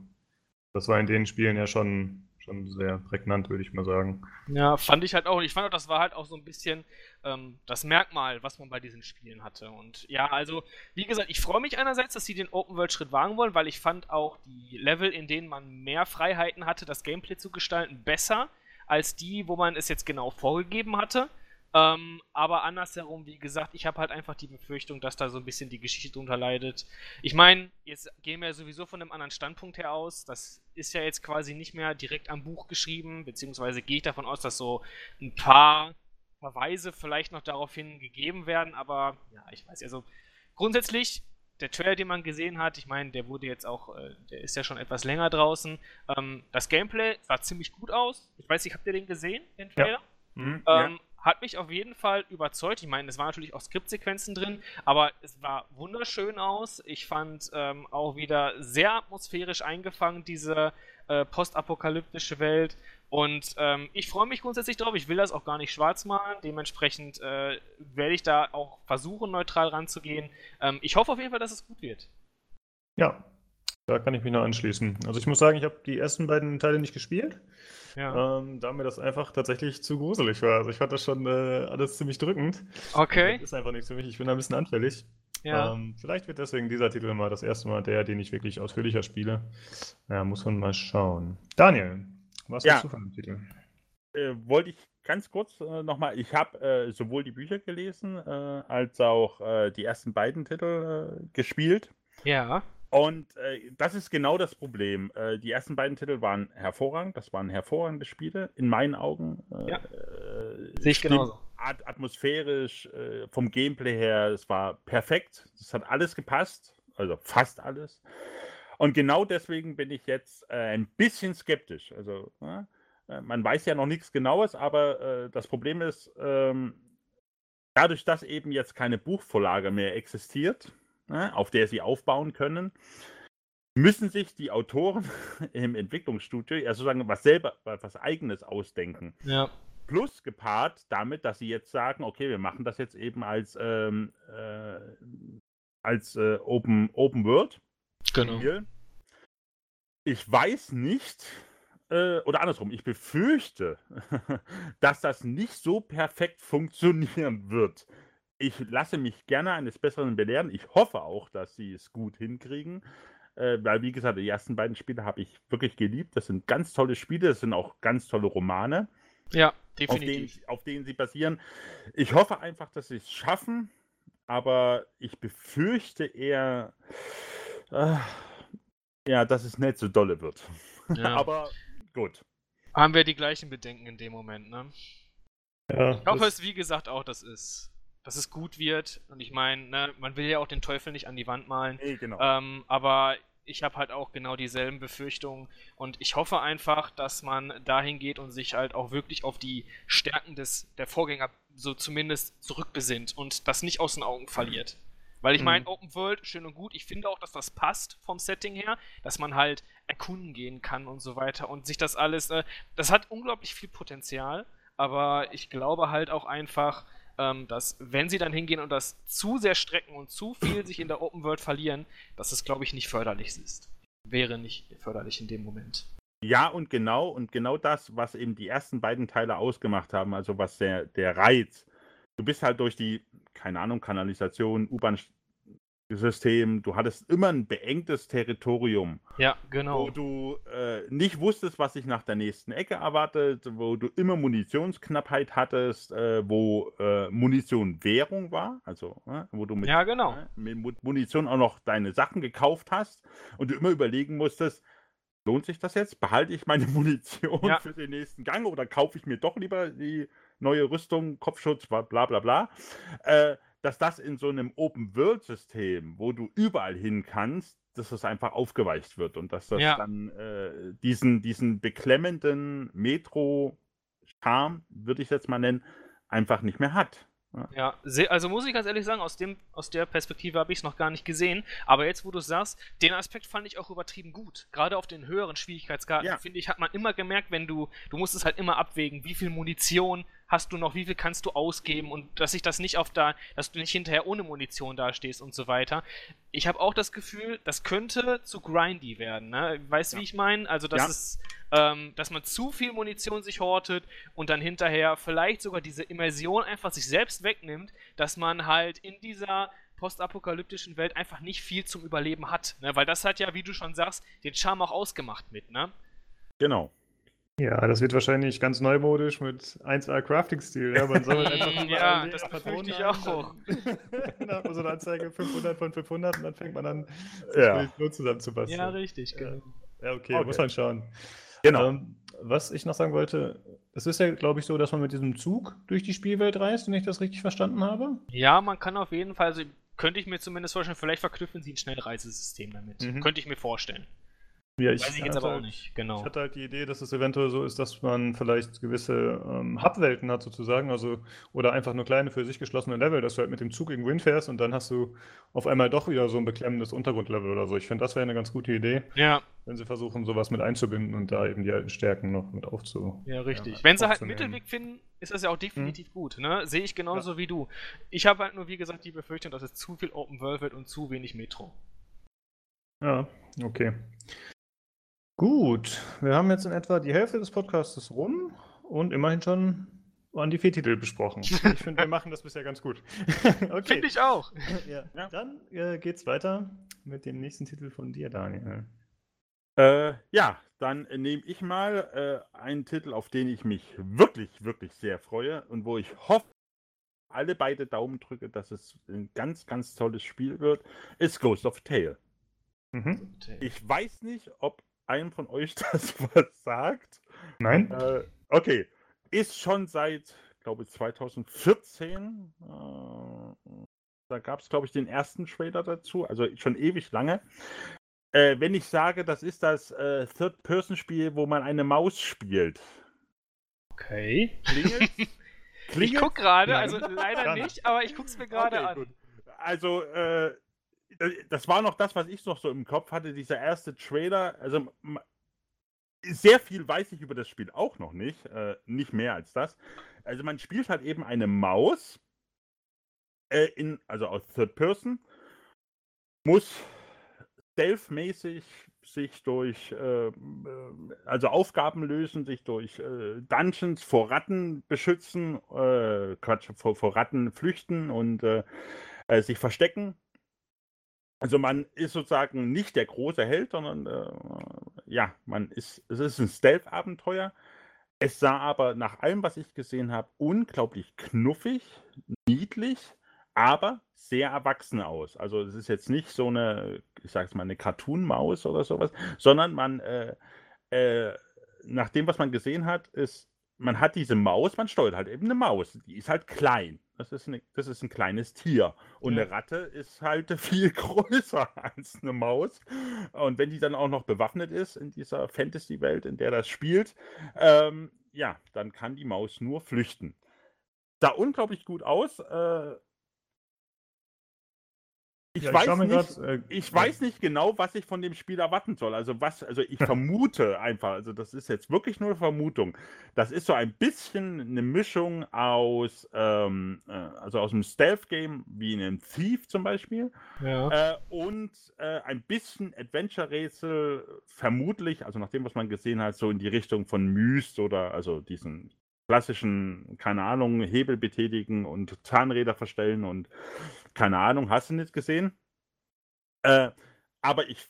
das war in den Spielen ja schon schon sehr prägnant, würde ich mal sagen. Ja, fand ich halt auch. Ich fand auch, das war halt auch so ein bisschen ähm, das Merkmal, was man bei diesen Spielen hatte. Und ja, also, wie gesagt, ich freue mich einerseits, dass sie den Open-World-Schritt wagen wollen, weil ich fand auch die Level, in denen man mehr Freiheiten hatte, das Gameplay zu gestalten, besser als die, wo man es jetzt genau vorgegeben hatte. Ähm, aber andersherum, wie gesagt, ich habe halt einfach die Befürchtung, dass da so ein bisschen die Geschichte drunter leidet. Ich meine, jetzt gehen wir ja sowieso von einem anderen Standpunkt her aus. Das ist ja jetzt quasi nicht mehr direkt am Buch geschrieben, beziehungsweise gehe ich davon aus, dass so ein paar Verweise vielleicht noch daraufhin gegeben werden, aber ja, ich weiß, also grundsätzlich der Trailer, den man gesehen hat, ich meine, der wurde jetzt auch, äh, der ist ja schon etwas länger draußen. Ähm, das Gameplay sah ziemlich gut aus. Ich weiß nicht, habt ihr den gesehen, den Trailer? Ja. Mhm, ähm, ja hat mich auf jeden Fall überzeugt. Ich meine, es waren natürlich auch Skriptsequenzen drin, aber es war wunderschön aus. Ich fand ähm, auch wieder sehr atmosphärisch eingefangen, diese äh, postapokalyptische Welt. Und ähm, ich freue mich grundsätzlich drauf. Ich will das auch gar nicht schwarz malen. Dementsprechend äh, werde ich da auch versuchen, neutral ranzugehen. Ähm, ich hoffe auf jeden Fall, dass es gut wird. Ja, da kann ich mich noch anschließen. Also ich muss sagen, ich habe die ersten beiden Teile nicht gespielt. Ja. Ähm, da mir das einfach tatsächlich zu gruselig war. Also ich fand das schon äh, alles ziemlich drückend. Okay. Das ist einfach nichts für mich. Ich bin da ein bisschen anfällig. Ja. Ähm, vielleicht wird deswegen dieser Titel mal das erste Mal der, den ich wirklich ausführlicher spiele. Ja, muss man mal schauen. Daniel, was ja. hast du von dem Titel? Äh, wollte ich ganz kurz äh, nochmal, ich habe äh, sowohl die Bücher gelesen, äh, als auch äh, die ersten beiden Titel äh, gespielt. Ja. Und äh, das ist genau das Problem. Äh, die ersten beiden Titel waren hervorragend, das waren hervorragende Spiele, in meinen Augen. Äh, ja. Äh, Sehe ich genauso. At atmosphärisch, äh, vom Gameplay her, es war perfekt. Es hat alles gepasst, also fast alles. Und genau deswegen bin ich jetzt äh, ein bisschen skeptisch. Also, man weiß ja noch nichts Genaues, aber das Problem ist, ähm, dadurch, dass eben jetzt keine Buchvorlage mehr existiert, ne, auf der sie aufbauen können, müssen sich die Autoren im Entwicklungsstudio ja sozusagen was selber, was eigenes ausdenken. Ja. Plus gepaart damit, dass sie jetzt sagen, okay, wir machen das jetzt eben als, ähm, äh, als äh, Open, Open World. Genau. Spiel. Ich weiß nicht, äh, oder andersrum, ich befürchte, dass das nicht so perfekt funktionieren wird. Ich lasse mich gerne eines Besseren belehren. Ich hoffe auch, dass sie es gut hinkriegen. Äh, weil, wie gesagt, die ersten beiden Spiele habe ich wirklich geliebt. Das sind ganz tolle Spiele, das sind auch ganz tolle Romane, Ja, auf definitiv. denen, auf denen sie basieren. Ich hoffe einfach, dass sie es schaffen, aber ich befürchte eher, äh, ja, dass es nicht so dolle wird. Ja. aber gut. Haben wir die gleichen Bedenken in dem Moment, ne? Ja, Ich hoffe das- es, wie gesagt, auch, dass es, dass es gut wird. Und ich meine, ne, man will ja auch den Teufel nicht an die Wand malen. Nee, genau. Ähm, aber ich habe halt auch genau dieselben Befürchtungen. Und ich hoffe einfach, dass man dahin geht und sich halt auch wirklich auf die Stärken des, der Vorgänger so zumindest zurückbesinnt und das nicht aus den Augen verliert. Weil ich meine, Mhm. Open World, schön und gut. Ich finde auch, dass das passt vom Setting her, dass man halt erkunden gehen kann und so weiter und sich das alles, äh, das hat unglaublich viel Potenzial, aber ich glaube halt auch einfach, ähm, dass wenn sie dann hingehen und das zu sehr strecken und zu viel sich in der Open World verlieren, dass es, glaube ich, nicht förderlich ist. Wäre nicht förderlich in dem Moment. Ja, und genau, und genau das, was eben die ersten beiden Teile ausgemacht haben, also was der, der Reiz. Du bist halt durch die, keine Ahnung, Kanalisation, U-Bahn-System, du hattest immer ein beengtes Territorium, Ja, wo genau. du äh, nicht wusstest, was sich nach der nächsten Ecke erwartet, wo du immer Munitionsknappheit hattest, äh, wo äh, Munition Währung war, also äh, wo du mit Ja, genau. ne, mit Mu- Munition auch noch deine Sachen gekauft hast und du immer überlegen musstest, lohnt sich das jetzt? Behalte ich meine Munition Ja. für den nächsten Gang oder kaufe ich mir doch lieber die neue Rüstung, Kopfschutz, bla bla bla bla. Äh, dass das in so einem Open-World-System, wo du überall hin kannst, dass das einfach aufgeweicht wird und dass das Ja. dann äh, diesen, diesen beklemmenden Metro-Charme, würde ich jetzt mal nennen, einfach nicht mehr hat. Ja, also muss ich ganz ehrlich sagen, aus, dem, aus der Perspektive habe ich es noch gar nicht gesehen. Aber jetzt, wo du sagst, den Aspekt fand ich auch übertrieben gut. Gerade auf den höheren Schwierigkeitsgraden, Ja. finde ich, hat man immer gemerkt, wenn du, du musst es halt immer abwägen, wie viel Munition hast du noch, wie viel kannst du ausgeben und dass sich das nicht auf da, dass du nicht hinterher ohne Munition dastehst und so weiter. Ich habe auch das Gefühl, das könnte zu grindy werden, ne? Weißt du, Ja. wie ich meine? Also, dass Ja. es, ähm, dass man zu viel Munition sich hortet und dann hinterher vielleicht sogar diese Immersion einfach sich selbst wegnimmt, dass man halt in dieser postapokalyptischen Welt einfach nicht viel zum Überleben hat. Ne? Weil das hat ja, wie du schon sagst, den Charme auch ausgemacht mit, ne? Genau. Ja, das wird wahrscheinlich ganz neumodisch mit 1A Crafting-Stil. Ja, man soll einfach Ja, das befürchte ich auch. Dann, dann hat man so eine Anzeige 500 von 500 und dann fängt man an, sich Ja. Munition zusammenzubasteln. Ja, richtig, genau. Ja, okay, Okay. muss man schauen. Genau. Ähm, was ich noch sagen wollte, es ist ja, glaube ich, so, dass man mit diesem Zug durch die Spielwelt reist, wenn ich das richtig verstanden habe. Ja, man kann auf jeden Fall, also könnte ich mir zumindest vorstellen, vielleicht verknüpfen sie ein Schnellreisesystem damit. Mhm. Könnte ich mir vorstellen. Ja, Weiß ich jetzt hatte aber auch halt- nicht, genau. Ich hatte halt die Idee, dass es eventuell so ist, dass man vielleicht gewisse ähm, Hub-Welten hat sozusagen, also oder einfach nur kleine für sich geschlossene Level, dass du halt mit dem Zug irgendwo hinfährst und dann hast du auf einmal doch wieder so ein beklemmendes Untergrundlevel oder so. Ich finde, das wäre eine ganz gute Idee, Ja, wenn sie versuchen, sowas mit einzubinden und da eben die alten Stärken noch mit aufzu. ja, richtig. Ja, Wenn sie halt einen. Mittelweg finden, ist das ja auch definitiv Mhm. gut, ne? Sehe ich genauso wie du. Ich habe halt nur, wie gesagt, die Befürchtung, dass es zu viel Open World wird und zu wenig Metro. Ja, okay. Gut, wir haben jetzt in etwa die Hälfte des Podcasts rum und immerhin schon an die vier Titel besprochen. Ich finde, wir machen das bisher ganz gut. okay. Finde ich auch. Ja. Ja. Dann äh, geht's weiter mit dem nächsten Titel von dir, Daniel. Äh, ja, dann nehme ich mal äh, einen Titel, auf den ich mich wirklich, wirklich sehr freue und wo ich hoffe, alle beide Daumen drücke, dass es ein ganz, ganz tolles Spiel wird, ist Ghost of Tale. Mhm. Ich weiß nicht, ob einem von euch das was sagt. Nein? Äh, okay, ist schon seit, glaube ich, 2014. Äh, da gab es, glaube ich, den ersten Trailer dazu, also schon ewig lange. Äh, wenn ich sage, das ist das äh, Third-Person-Spiel, wo man eine Maus spielt. Okay. Klingelt? Ich guck gerade, also leider nicht, aber ich guck's mir gerade Okay, an. gut. Also, äh, das war noch das, was ich noch so im Kopf hatte, dieser erste Trailer. Also, sehr viel weiß ich über das Spiel auch noch nicht. Äh, nicht mehr als das. Also man spielt halt eben eine Maus, äh, in, also aus Third Person, muss stealth-mäßig sich durch äh, also Aufgaben lösen, sich durch äh, Dungeons vor Ratten beschützen, äh, Quatsch, vor, vor, Ratten flüchten und äh, äh, sich verstecken. Also man ist sozusagen nicht der große Held, sondern äh, ja, man ist, es ist ein Stealth-Abenteuer. Es sah aber nach allem, was ich gesehen habe, unglaublich knuffig, niedlich, aber sehr erwachsen aus. Also es ist jetzt nicht so eine, ich sag's mal, eine Cartoon-Maus oder sowas, sondern man, äh, äh, nach dem, was man gesehen hat, ist, man hat diese Maus, man steuert halt eben eine Maus. Die ist halt klein. Das ist, eine, das ist ein kleines Tier. Und ja. eine Ratte ist halt viel größer als eine Maus. Und wenn die dann auch noch bewaffnet ist in dieser Fantasy-Welt, in der das spielt, ähm, ja, dann kann die Maus nur flüchten. Sah unglaublich gut aus. Äh, ich, ja, weiß ich, nicht, grad, äh, ich weiß nicht genau, was ich von dem Spiel erwarten soll. Also was, also ich vermute einfach, also das ist jetzt wirklich nur eine Vermutung. Das ist so ein bisschen eine Mischung aus, ähm, äh, also aus einem Stealth-Game wie in einem Thief zum Beispiel. Ja. Äh, und äh, ein bisschen Adventure-Rätsel, vermutlich, also nach dem, was man gesehen hat, so in die Richtung von Myst oder also diesen klassischen, keine Ahnung, Hebel betätigen und Zahnräder verstellen und keine Ahnung, hast du nicht gesehen? Äh, aber ich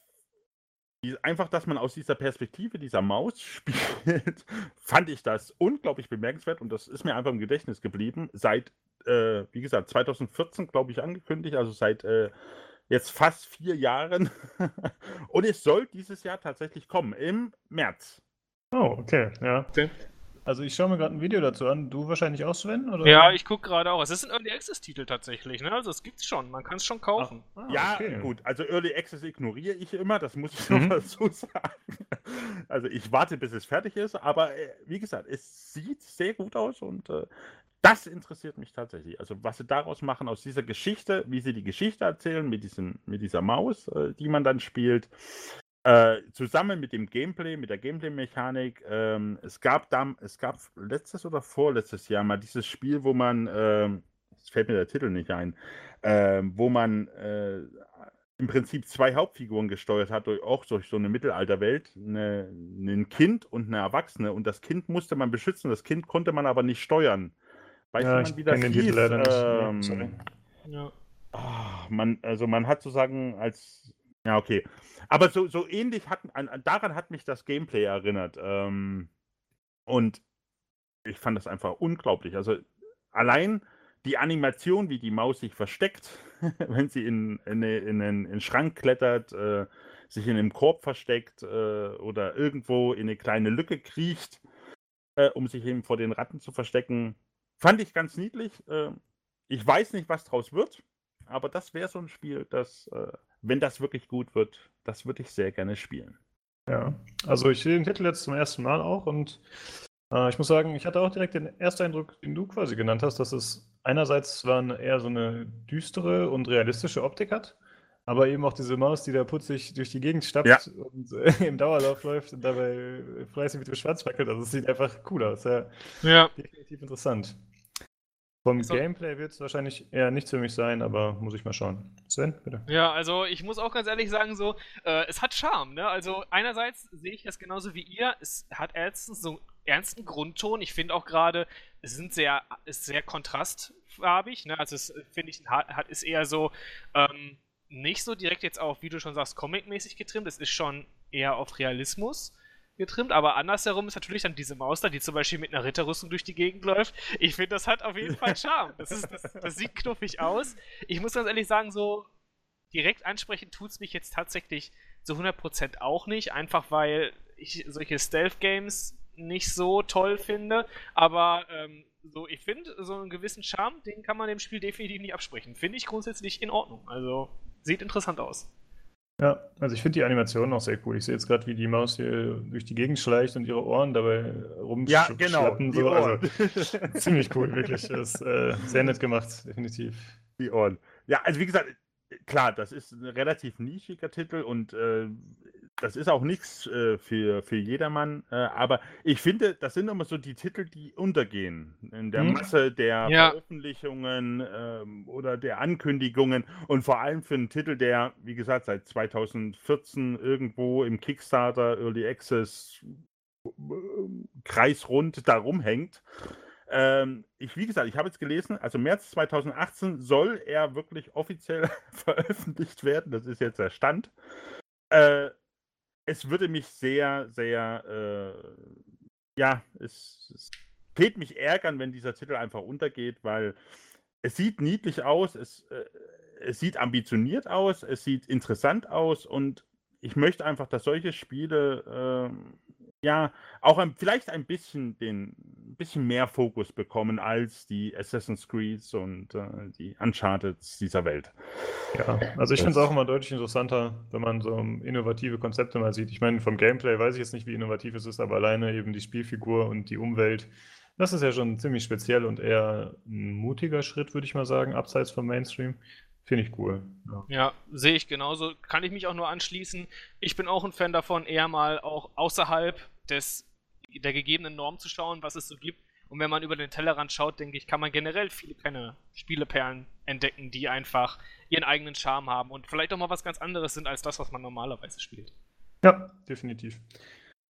einfach, dass man aus dieser Perspektive dieser Maus spielt, fand ich das unglaublich bemerkenswert und das ist mir einfach im Gedächtnis geblieben. Seit, äh, wie gesagt, 2014, glaube ich, angekündigt, also seit äh, jetzt fast vier Jahren. und es soll dieses Jahr tatsächlich kommen, im März. Oh, okay, ja. Okay. Also ich schaue mir gerade ein Video dazu an. Du wahrscheinlich auch, Sven? Oder? Ja, ich gucke gerade auch. Es ist ein Early Access-Titel tatsächlich, ne? Also es gibt's schon. Man kann es schon kaufen. Ah, ah, ja, okay. gut. Also Early Access ignoriere ich immer. Das muss ich mhm. noch dazu sagen. Also ich warte, bis es fertig ist. Aber äh, wie gesagt, es sieht sehr gut aus und äh, das interessiert mich tatsächlich. Also was sie daraus machen aus dieser Geschichte, wie sie die Geschichte erzählen mit, diesem, mit dieser Maus, äh, die man dann spielt. Äh, zusammen mit dem Gameplay, mit der Gameplay-Mechanik, ähm, es gab da, es gab letztes oder vorletztes Jahr mal dieses Spiel, wo man, es fällt mir der Titel nicht ein, äh, wo man äh, im Prinzip zwei Hauptfiguren gesteuert hat, durch, auch durch so eine Mittelalterwelt, eine, ein Kind und eine Erwachsene. Und das Kind musste man beschützen, das Kind konnte man aber nicht steuern. Weißt ja, du, wie das hieß? Ähm. Ja. Oh, man, also man hat sozusagen als ja, okay. Aber so, so ähnlich hat, an, daran hat mich das Gameplay erinnert. Ähm, und ich fand das einfach unglaublich. Also allein die Animation, wie die Maus sich versteckt, wenn sie in, in, in, in einen Schrank klettert, äh, sich in einem Korb versteckt äh, oder irgendwo in eine kleine Lücke kriecht, äh, um sich eben vor den Ratten zu verstecken, fand ich ganz niedlich. Äh, ich weiß nicht, was draus wird, aber das wäre so ein Spiel, das äh, wenn das wirklich gut wird, das würde ich sehr gerne spielen. Ja, also ich sehe den Titel jetzt zum ersten Mal auch und äh, ich muss sagen, ich hatte auch direkt den ersten Eindruck, den du quasi genannt hast, dass es einerseits zwar eine, eher so eine düstere und realistische Optik hat, aber eben auch diese Maus, die da putzig durch die Gegend stapft ja. und äh, im Dauerlauf läuft und dabei fleißig mit dem Schwanz wackelt. Also es sieht einfach cool aus. Ja, ja. definitiv interessant. Vom also, Gameplay wird es wahrscheinlich eher nichts für mich sein, aber muss ich mal schauen. Sven, bitte. Ja, also ich muss auch ganz ehrlich sagen, so, äh, es hat Charme, ne? Also einerseits sehe ich das genauso wie ihr. Es hat erstens so einen ernsten Grundton. Ich finde auch gerade, es sind sehr, ist sehr kontrastfarbig, ne? Also es finde ich hat, ist eher so, ähm, nicht so direkt jetzt auch, wie du schon sagst, comic-mäßig getrimmt. Es ist schon eher auf Realismus getrimmt, aber andersherum ist natürlich dann diese Maus da, die zum Beispiel mit einer Ritterrüstung durch die Gegend läuft. Ich finde, das hat auf jeden Fall Charme. Das, ist, das, das sieht knuffig aus. Ich muss ganz ehrlich sagen, so direkt ansprechen tut es mich jetzt tatsächlich zu 100% auch nicht, einfach weil ich solche Stealth-Games nicht so toll finde, aber ähm, so, ich finde, so einen gewissen Charme, den kann man dem Spiel definitiv nicht absprechen. Finde ich grundsätzlich in Ordnung. Also, sieht interessant aus. Ja, also ich finde die Animation auch sehr cool. Ich sehe jetzt gerade, wie die Maus hier durch die Gegend schleicht und ihre Ohren dabei rumschlappen. Ja, genau. So. Also, ziemlich cool, wirklich. Das ist äh, sehr nett gemacht, definitiv. Die Ohren. Ja, also wie gesagt, klar, das ist ein relativ nischiger Titel und äh, das ist auch nichts äh, für, für jedermann, äh, aber ich finde, das sind immer so die Titel, die untergehen in der Mhm. Masse der Ja. Veröffentlichungen ähm, oder der Ankündigungen und vor allem für einen Titel, der, wie gesagt, seit 2014 irgendwo im Kickstarter Early Access kreisrund da rumhängt. Ähm, ich, wie gesagt, ich habe jetzt gelesen, also März 2018 soll er wirklich offiziell veröffentlicht werden. Das ist jetzt der Stand. Äh, es würde mich sehr, sehr, äh, ja, es, es tät mich ärgern, wenn dieser Titel einfach untergeht, weil es sieht niedlich aus, es, äh, es sieht ambitioniert aus, es sieht interessant aus und ich möchte einfach, dass solche Spiele ähm, ja auch ein, vielleicht ein bisschen den ein bisschen mehr Fokus bekommen als die Assassin's Creeds und äh, die Uncharteds dieser Welt. Ja, also ich finde es auch immer deutlich interessanter, wenn man so innovative Konzepte mal sieht. Ich meine, vom Gameplay weiß ich jetzt nicht, wie innovativ es ist, aber alleine eben die Spielfigur und die Umwelt, das ist ja schon ziemlich speziell und eher ein mutiger Schritt, würde ich mal sagen, abseits vom Mainstream. Finde ich cool. Ja. Ja, sehe ich genauso. Kann ich mich auch nur anschließen. Ich bin auch ein Fan davon, eher mal auch außerhalb des, der gegebenen Norm zu schauen, was es so gibt. Und wenn man über den Tellerrand schaut, denke ich, kann man generell viele kleine Spieleperlen entdecken, die einfach ihren eigenen Charme haben und vielleicht auch mal was ganz anderes sind als das, was man normalerweise spielt. ja, definitiv.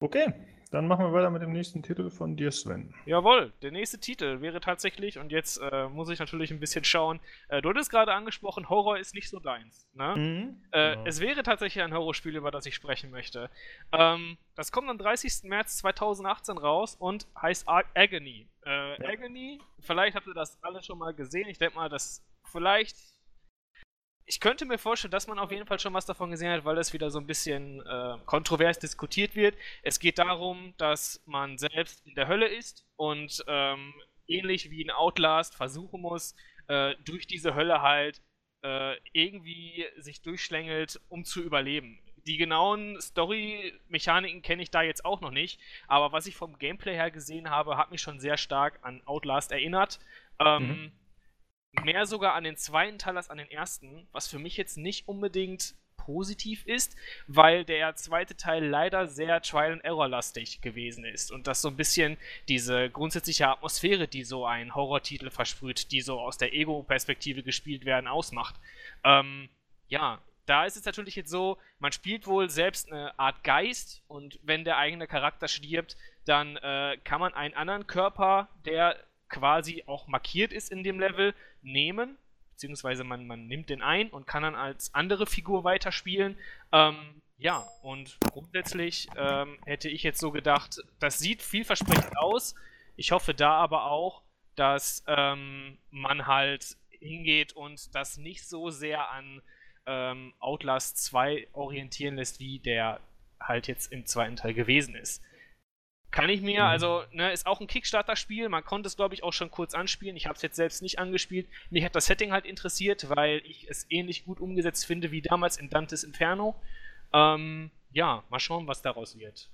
Okay, dann machen wir weiter mit dem nächsten Titel von dir, Sven. Jawohl, der nächste Titel wäre tatsächlich, und jetzt äh, muss ich natürlich ein bisschen schauen, äh, du hattest gerade angesprochen, Horror ist nicht so deins. Ne? Äh, Genau. Es wäre tatsächlich ein Horrorspiel, über das ich sprechen möchte. Ähm, das kommt am 30. März 2018 raus und heißt Ar Agony. Äh, Ja. Agony, vielleicht habt ihr das alle schon mal gesehen. Ich denke mal, dass vielleicht. Ich könnte mir vorstellen, dass man auf jeden Fall schon was davon gesehen hat, weil das wieder so ein bisschen äh, kontrovers diskutiert wird. Es geht darum, dass man selbst in der Hölle ist und ähm, ähnlich wie in Outlast versuchen muss, äh, durch diese Hölle halt äh, irgendwie sich durchschlängelt, um zu überleben. Die genauen Story-Mechaniken kenne ich da jetzt auch noch nicht, aber was ich vom Gameplay her gesehen habe, hat mich schon sehr stark an Outlast erinnert. Ähm, Mehr sogar an den zweiten Teil als an den ersten, was für mich jetzt nicht unbedingt positiv ist, weil der zweite Teil leider sehr Trial-and-Error-lastig gewesen ist und das so ein bisschen diese grundsätzliche Atmosphäre, die so ein Horrortitel versprüht, die so aus der Ego-Perspektive gespielt werden, ausmacht. Ähm, ja, da ist es natürlich jetzt so, man spielt wohl selbst eine Art Geist und wenn der eigene Charakter stirbt, dann äh, kann man einen anderen Körper, der quasi auch markiert ist in dem Level, nehmen, beziehungsweise man, man nimmt den ein und kann dann als andere Figur weiterspielen. Ähm, ja, und grundsätzlich ähm, hätte ich jetzt so gedacht, das sieht vielversprechend aus. Ich hoffe da aber auch, dass ähm, man halt hingeht und das nicht so sehr an ähm, Outlast 2 orientieren lässt, wie der halt jetzt im zweiten Teil gewesen ist. Kann ich mir, Mhm. also, ne, ist auch ein Kickstarter-Spiel, man konnte es, glaube ich, auch schon kurz anspielen. Ich habe es jetzt selbst nicht angespielt. Mich hat das Setting halt interessiert, weil ich es ähnlich gut umgesetzt finde wie damals in Dantes Inferno. Ähm, ja, mal schauen, was daraus wird.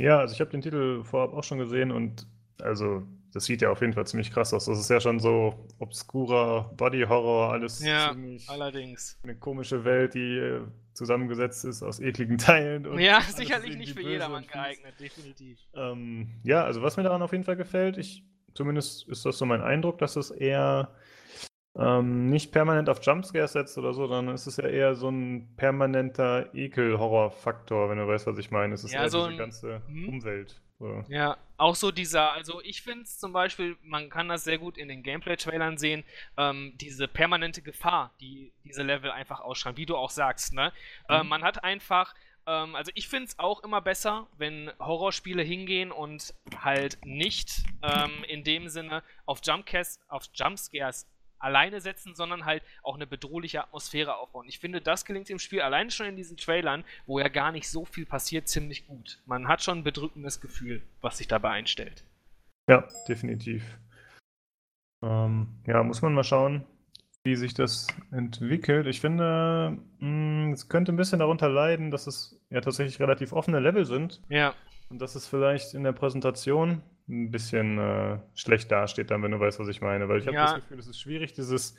Ja, also ich habe den Titel vorab auch schon gesehen und also das sieht ja auf jeden Fall ziemlich krass aus. Das ist ja schon so obskurer Body-Horror, alles Ja, ziemlich Allerdings. eine komische Welt, die äh, zusammengesetzt ist aus ekligen Teilen. Und Ja, sicherlich nicht für jedermann geeignet, definitiv. Ähm, ja, also was mir daran auf jeden Fall gefällt, ich, zumindest ist das so mein Eindruck, dass es eher ähm, nicht permanent auf Jumpscares setzt oder so, sondern es ist ja eher so ein permanenter Ekel-Horror-Faktor, wenn du weißt, was ich meine. Es ist Ja, eher so diese ein- ganze hm? Umwelt. So. Ja, auch so dieser, also ich finde es zum Beispiel, man kann das sehr gut in den Gameplay-Trailern sehen, ähm, diese permanente Gefahr, die diese Level einfach ausstrahlen, wie du auch sagst, ne? Ähm, Mhm. man hat einfach, ähm, also ich finde es auch immer besser, wenn Horrorspiele hingehen und halt nicht ähm, in dem Sinne auf Jumpscares, auf Jumpscares alleine setzen, sondern halt auch eine bedrohliche Atmosphäre aufbauen. Ich finde, das gelingt im Spiel alleine schon in diesen Trailern, wo ja gar nicht so viel passiert, ziemlich gut. Man hat schon ein bedrückendes Gefühl, was sich dabei einstellt. Ja, definitiv. Ähm, ja, muss man mal schauen, wie sich das entwickelt. Ich finde, mh, es könnte ein bisschen darunter leiden, dass es ja tatsächlich relativ offene Level sind Ja, und dass es vielleicht in der Präsentation ein bisschen äh, schlecht dasteht, dann, wenn du weißt, was ich meine. Weil ich habe Ja. das Gefühl, es ist schwierig, dieses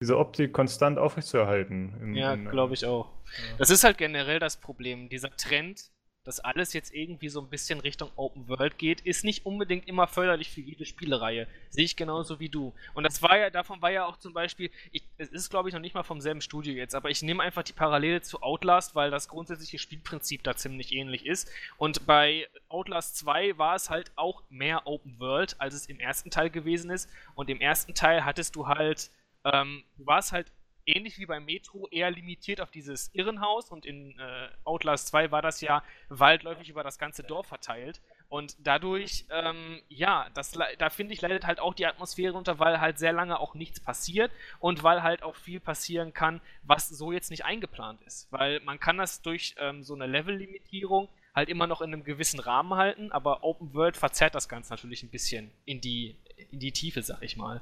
diese Optik konstant aufrechtzuerhalten. In, ja, glaube ich auch. Ja. Das ist halt generell das Problem. Dieser Trend, dass alles jetzt irgendwie so ein bisschen Richtung Open World geht, ist nicht unbedingt immer förderlich für jede Spielereihe. Sehe ich genauso wie du. Und das war ja, davon war ja auch zum Beispiel, ich, es ist glaube ich noch nicht mal vom selben Studio jetzt, aber ich nehme einfach die Parallele zu Outlast, weil das grundsätzliche Spielprinzip da ziemlich ähnlich ist. Und bei Outlast 2 war es halt auch mehr Open World, als es im ersten Teil gewesen ist. Und im ersten Teil hattest du halt, ähm, du warst halt ähnlich wie beim Metro eher limitiert auf dieses Irrenhaus und in äh, Outlast 2 war das ja waldläufig über das ganze Dorf verteilt. Und dadurch, ähm, ja, das, da finde ich, leidet halt auch die Atmosphäre unter, weil halt sehr lange auch nichts passiert und weil halt auch viel passieren kann, was so jetzt nicht eingeplant ist. Weil man kann das durch ähm, so eine Level-Limitierung halt immer noch in einem gewissen Rahmen halten, aber Open World verzerrt das Ganze natürlich ein bisschen in die, in die Tiefe, sag ich mal.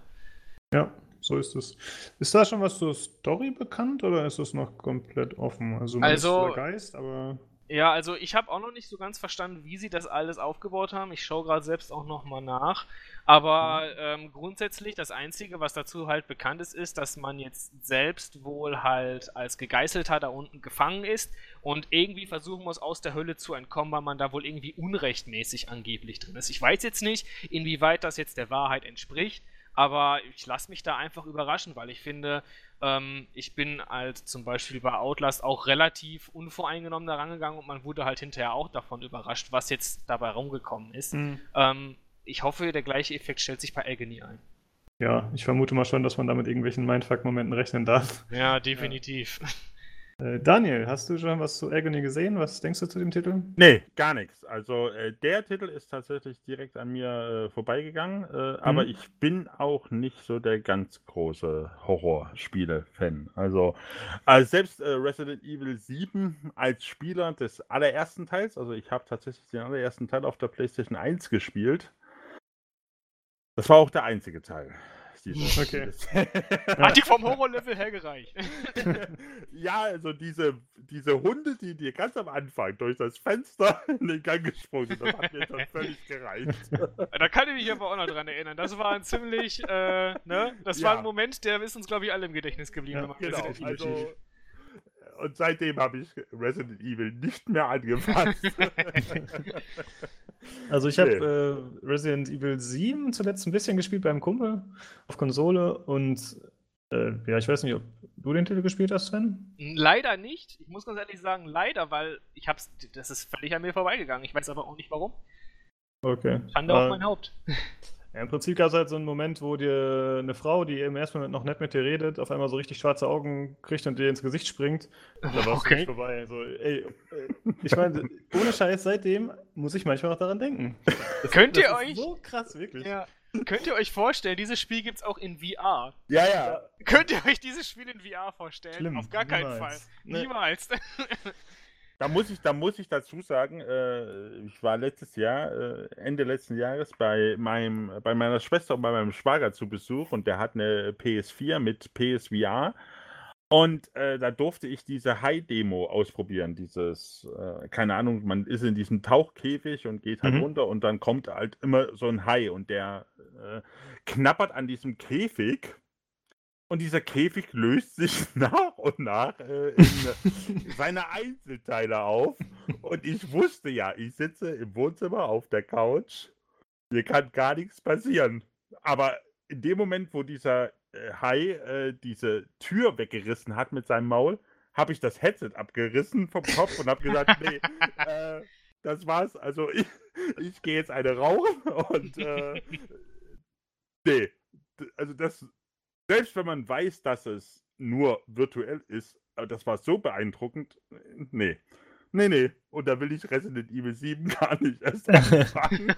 Ja, so ist es. Ist da schon was zur Story bekannt oder ist das noch komplett offen? Also, also ist Geist, aber. Ja, also ich habe auch noch nicht so ganz verstanden, wie sie das alles aufgebaut haben. Ich schaue gerade selbst auch noch mal nach. Aber mhm. ähm, grundsätzlich das Einzige, was dazu halt bekannt ist, ist, dass man jetzt selbst wohl halt als Gegeißelter da unten gefangen ist und irgendwie versuchen muss, aus der Hölle zu entkommen, weil man da wohl irgendwie unrechtmäßig angeblich drin ist. Ich weiß jetzt nicht, inwieweit das jetzt der Wahrheit entspricht. Aber ich lasse mich da einfach überraschen, weil ich finde, ähm, ich bin halt zum Beispiel bei Outlast auch relativ unvoreingenommen da rangegangen und man wurde halt hinterher auch davon überrascht, was jetzt dabei rumgekommen ist. Mhm. Ähm, ich hoffe, der gleiche Effekt stellt sich bei Agony ein. Ja, ich vermute mal schon, dass man da mit irgendwelchen Mindfuck-Momenten rechnen darf. Ja, definitiv. Ja. Äh, Daniel, hast du schon was zu Agony gesehen? Was denkst du zu dem Titel? Nee, gar nichts. Also äh, der Titel ist tatsächlich direkt an mir äh, vorbeigegangen, äh, mhm. aber ich bin auch nicht so der ganz große Horrorspiele-Fan. Also selbst äh, Resident Evil 7 als Spieler des allerersten Teils, also ich habe tatsächlich den allerersten Teil auf der PlayStation 1 gespielt. Das war auch der einzige Teil diese. Okay. Hat die vom Horror-Level her gereicht? ja, also diese, diese Hunde, die dir ganz am Anfang durch das Fenster in den Gang gesprungen sind, das hat mir schon völlig gereicht. da kann ich mich aber auch noch dran erinnern. Das war ein ziemlich, äh, ne? Das ja. war ein Moment, der ist uns, glaube ich, alle im Gedächtnis geblieben. Ja, genau, also, und seitdem habe ich Resident Evil nicht mehr angefasst. also ich habe äh, Resident Evil 7 zuletzt ein bisschen gespielt beim Kumpel auf Konsole und äh, ja, ich weiß nicht, ob du den Titel gespielt hast, Sven? Leider nicht. Ich muss ganz ehrlich sagen, leider, weil ich hab's, das ist völlig an mir vorbeigegangen. Ich weiß aber auch nicht warum. Okay. Schande äh, auf mein Haupt. Ja, Im Prinzip gab es halt so einen Moment, wo dir eine Frau, die im ersten Moment noch nett mit dir redet, auf einmal so richtig schwarze Augen kriegt und dir ins Gesicht springt. Und da war es okay. vorbei. So, ey, äh, ich meine, ohne Scheiß, seitdem muss ich manchmal noch daran denken. Das, Könnt das ihr euch. So krass, wirklich. Ja. Könnt ihr euch vorstellen, dieses Spiel gibt es auch in VR? Ja, ja. Könnt ihr euch dieses Spiel in VR vorstellen? Schlimm, Auf gar keinen Fall. Nee. Da muss ich, da muss ich dazu sagen, äh, ich war letztes Jahr, äh, Ende letzten Jahres bei meinem, bei meiner Schwester und bei meinem Schwager zu Besuch und der hat eine PS4 mit PSVR. Und äh, da durfte ich diese High-Demo ausprobieren. Dieses, äh, keine Ahnung, man ist in diesem Tauchkäfig und geht halt mhm. runter und dann kommt halt immer so ein Hai und der äh, knappert an diesem Käfig und dieser Käfig löst sich nach und nach äh, in seine Einzelteile auf. Und ich wusste ja, ich sitze im Wohnzimmer auf der Couch. Mir kann gar nichts passieren. Aber in dem Moment, wo dieser äh, Hai äh, diese Tür weggerissen hat mit seinem Maul, habe ich das Headset abgerissen vom Kopf und habe gesagt, nee, äh, das war's. Also ich, ich gehe jetzt eine rauchen und äh, nee, also das selbst wenn man weiß, dass es nur virtuell ist, aber das war so beeindruckend. Nee. Nee, nee. Und da will ich Resident Evil 7 gar nicht erst anfangen.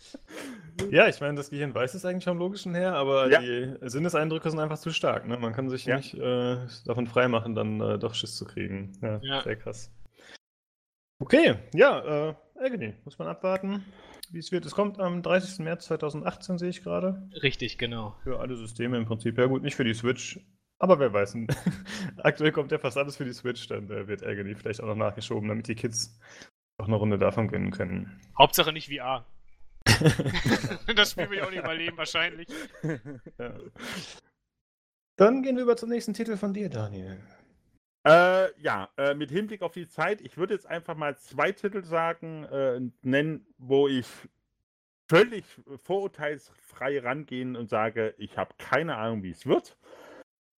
ja, ich meine, das Gehirn weiß es eigentlich vom Logischen her, aber ja. die Sinneseindrücke sind einfach zu stark. Ne? Man kann sich ja. nicht äh, davon freimachen, dann äh, doch Schiss zu kriegen. Ja, ja. sehr krass. Okay, ja, äh, Agony, muss man abwarten wie es wird. Es kommt am 30. März 2018, sehe ich gerade. Richtig, genau. Für alle Systeme im Prinzip. Ja, gut, nicht für die Switch. Aber wer weiß. Aktuell kommt ja fast alles für die Switch, dann äh, wird Agony vielleicht auch noch nachgeschoben, damit die Kids auch eine Runde davon gewinnen können. Hauptsache nicht VR. das Spiel will ich auch nicht überleben, wahrscheinlich. Ja. Dann gehen wir über zum nächsten Titel von dir, Daniel. Äh, ja, äh, mit Hinblick auf die Zeit, ich würde jetzt einfach mal zwei Titel sagen, äh, nennen, wo ich völlig vorurteilsfrei rangehen und sage, ich habe keine Ahnung, wie es wird.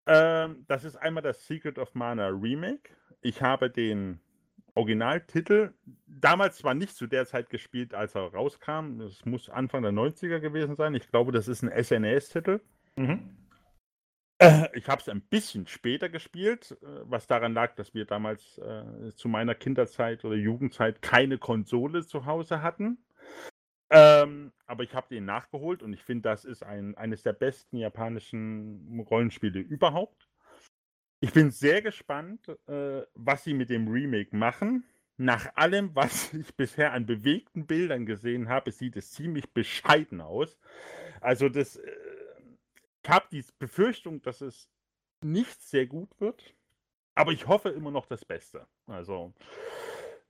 Ähm, das ist einmal das Secret of Mana Remake. Ich habe den Originaltitel damals zwar nicht zu der Zeit gespielt, als er rauskam. Es muss Anfang der 90er gewesen sein. Ich glaube, das ist ein SNES-Titel. Mhm. Ich habe es ein bisschen später gespielt, äh, was daran lag, dass wir damals äh, zu meiner Kinderzeit oder Jugendzeit keine Konsole zu Hause hatten. Ähm, aber ich habe den nachgeholt und ich finde, das ist ein, eines der besten japanischen Rollenspiele überhaupt. Ich bin sehr gespannt, äh, was sie mit dem Remake machen. Nach allem, was ich bisher an bewegten Bildern gesehen habe, sieht es ziemlich bescheiden aus. Also das, äh, habe die Befürchtung, dass es nicht sehr gut wird, aber ich hoffe immer noch das Beste. Also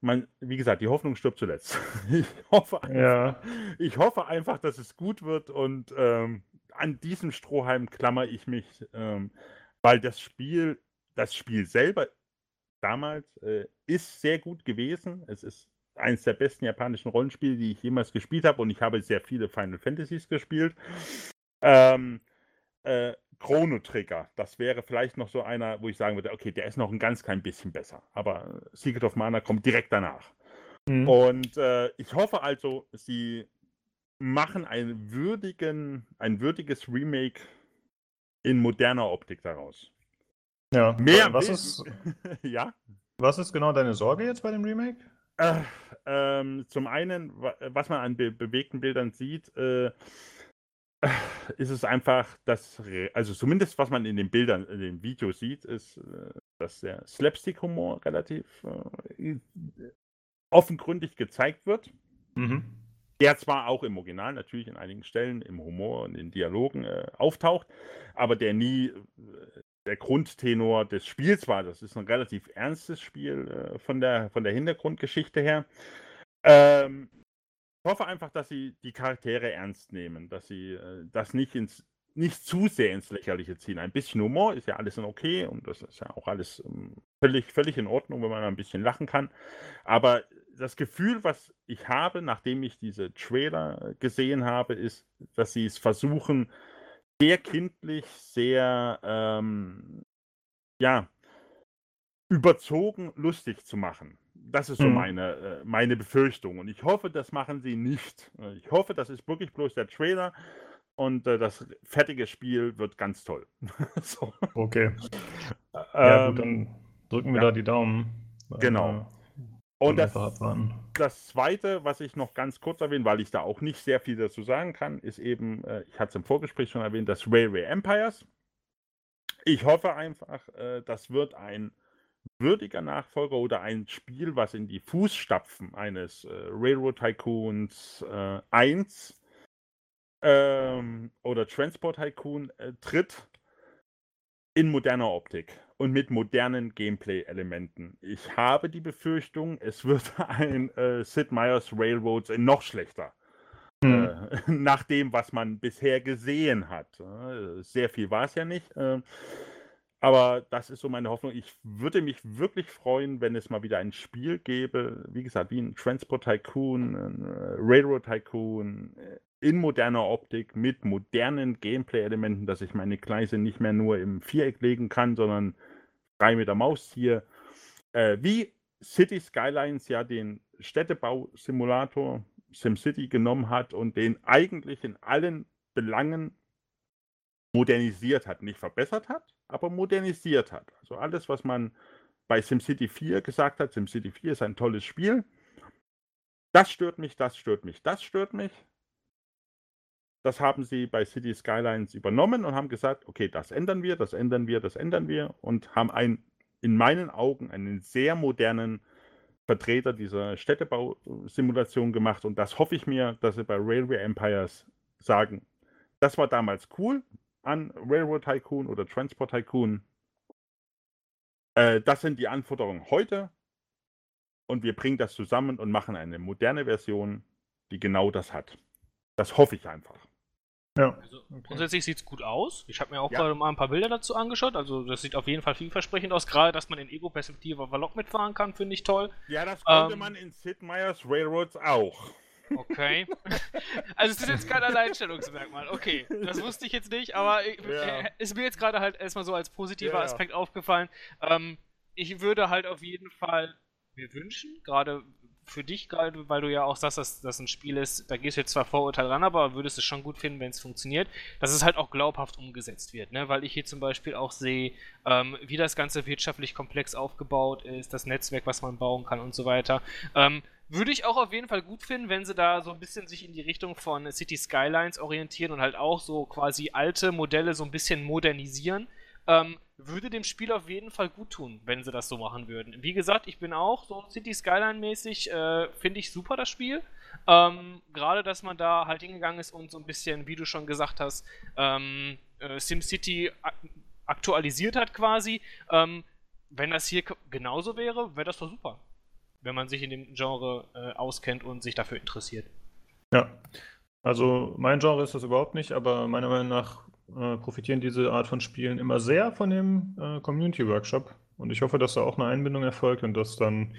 man, wie gesagt, die Hoffnung stirbt zuletzt. Ich hoffe, einfach, ja. ich hoffe einfach, dass es gut wird und ähm, an diesem Strohhalm klammer ich mich, ähm, weil das Spiel, das Spiel selber damals äh, ist sehr gut gewesen. Es ist eines der besten japanischen Rollenspiele, die ich jemals gespielt habe und ich habe sehr viele Final Fantasies gespielt. Ähm, äh, Chrono Trigger, das wäre vielleicht noch so einer, wo ich sagen würde, okay, der ist noch ein ganz klein bisschen besser. Aber Secret of Mana kommt direkt danach. Mhm. Und äh, ich hoffe also, sie machen einen würdigen, ein würdiges Remake in moderner Optik daraus. Ja, mehr was ist, ja? Was ist genau deine Sorge jetzt bei dem Remake? Äh, ähm, zum einen, was man an be bewegten Bildern sieht, äh, ist es einfach, dass, also zumindest was man in den Bildern, in den Videos sieht, ist, äh, dass der Slapstick-Humor relativ äh, offengründig gezeigt wird. Mhm. Der zwar auch im Original natürlich in einigen Stellen im Humor und in Dialogen äh, auftaucht, aber der nie äh, der Grundtenor des Spiels war. Das ist ein relativ ernstes Spiel äh, von, der, von der Hintergrundgeschichte her. Ähm, hoffe einfach, dass sie die Charaktere ernst nehmen, dass sie äh, das nicht ins nicht zu sehr ins Lächerliche ziehen. Ein bisschen Humor ist ja alles in okay und das ist ja auch alles ähm, völlig, völlig in Ordnung, wenn man ein bisschen lachen kann. Aber das Gefühl, was ich habe, nachdem ich diese Trailer gesehen habe, ist, dass sie es versuchen, sehr kindlich, sehr ähm, ja, überzogen lustig zu machen. Das ist so mhm. meine, äh, meine Befürchtung. Und ich hoffe, das machen sie nicht. Äh, ich hoffe, das ist wirklich bloß der Trailer und äh, das fertige Spiel wird ganz toll. so. Okay. ja, gut, dann ähm, drücken wir ja. da die Daumen. Genau. Und das, das Zweite, was ich noch ganz kurz erwähne, weil ich da auch nicht sehr viel dazu sagen kann, ist eben, äh, ich hatte es im Vorgespräch schon erwähnt, das Railway Empires. Ich hoffe einfach, äh, das wird ein würdiger Nachfolger oder ein Spiel, was in die Fußstapfen eines äh, Railroad Tycoons äh, 1 ähm, oder Transport Tycoon äh, tritt in moderner Optik und mit modernen Gameplay-Elementen. Ich habe die Befürchtung, es wird ein äh, Sid Meier's Railroads in noch schlechter. Mhm. Äh, nach dem, was man bisher gesehen hat. Äh, sehr viel war es ja nicht. Äh, aber das ist so meine Hoffnung. Ich würde mich wirklich freuen, wenn es mal wieder ein Spiel gäbe, wie gesagt, wie ein Transport Tycoon, ein äh, Railroad Tycoon, äh, in moderner Optik mit modernen Gameplay-Elementen, dass ich meine Gleise nicht mehr nur im Viereck legen kann, sondern frei mit der Maus hier. Äh, wie City Skylines ja den Städtebau-Simulator SimCity genommen hat und den eigentlich in allen Belangen modernisiert hat. Nicht verbessert hat, aber modernisiert hat. Also alles, was man bei SimCity 4 gesagt hat, SimCity 4 ist ein tolles Spiel. Das stört mich, das stört mich, das stört mich. Das haben sie bei City Skylines übernommen und haben gesagt, okay, das ändern wir, das ändern wir, das ändern wir und haben ein, in meinen Augen einen sehr modernen Vertreter dieser Städtebausimulation gemacht und das hoffe ich mir, dass sie bei Railway Empires sagen, das war damals cool, an Railroad Tycoon oder Transport Tycoon. Äh, das sind die Anforderungen heute. Und wir bringen das zusammen und machen eine moderne Version, die genau das hat. Das hoffe ich einfach. Ja. Also, okay. Grundsätzlich sieht es gut aus. Ich habe mir auch ja. gerade mal ein paar Bilder dazu angeschaut. Also das sieht auf jeden Fall vielversprechend aus. Gerade, dass man in Ego-Perspektive auf Lok mitfahren kann, finde ich toll. Ja, das konnte ähm, man in Sid Meier's Railroads auch. Okay. Also es ist jetzt kein Alleinstellungsmerkmal. Okay, das wusste ich jetzt nicht, aber ja. Äh, ist mir jetzt gerade halt erstmal so als positiver ja, Aspekt aufgefallen. Ähm, ich würde halt auf jeden Fall mir wünschen, gerade für dich, gerade weil du ja auch sagst, dass das ein Spiel ist, da gehst du jetzt zwar Vorurteil ran, aber würdest es schon gut finden, wenn es funktioniert, dass es halt auch glaubhaft umgesetzt wird, ne? Weil ich hier zum Beispiel auch sehe, ähm, wie das Ganze wirtschaftlich komplex aufgebaut ist, das Netzwerk, was man bauen kann und so weiter. Ähm, würde ich auch auf jeden Fall gut finden, wenn sie da so ein bisschen sich in die Richtung von City Skylines orientieren und halt auch so quasi alte Modelle so ein bisschen modernisieren. Ähm, würde dem Spiel auf jeden Fall gut tun, wenn sie das so machen würden. Wie gesagt, ich bin auch so City Skyline-mäßig, äh, finde ich super das Spiel. Ähm, Gerade, dass man da halt hingegangen ist und so ein bisschen, wie du schon gesagt hast, ähm, äh, SimCity aktualisiert hat quasi. Ähm, wenn das hier genauso wäre, wäre das doch super wenn man sich in dem Genre äh, auskennt und sich dafür interessiert. Ja, also mein Genre ist das überhaupt nicht, aber meiner Meinung nach äh, profitieren diese Art von Spielen immer sehr von dem äh, Community Workshop. Und ich hoffe, dass da auch eine Einbindung erfolgt und dass dann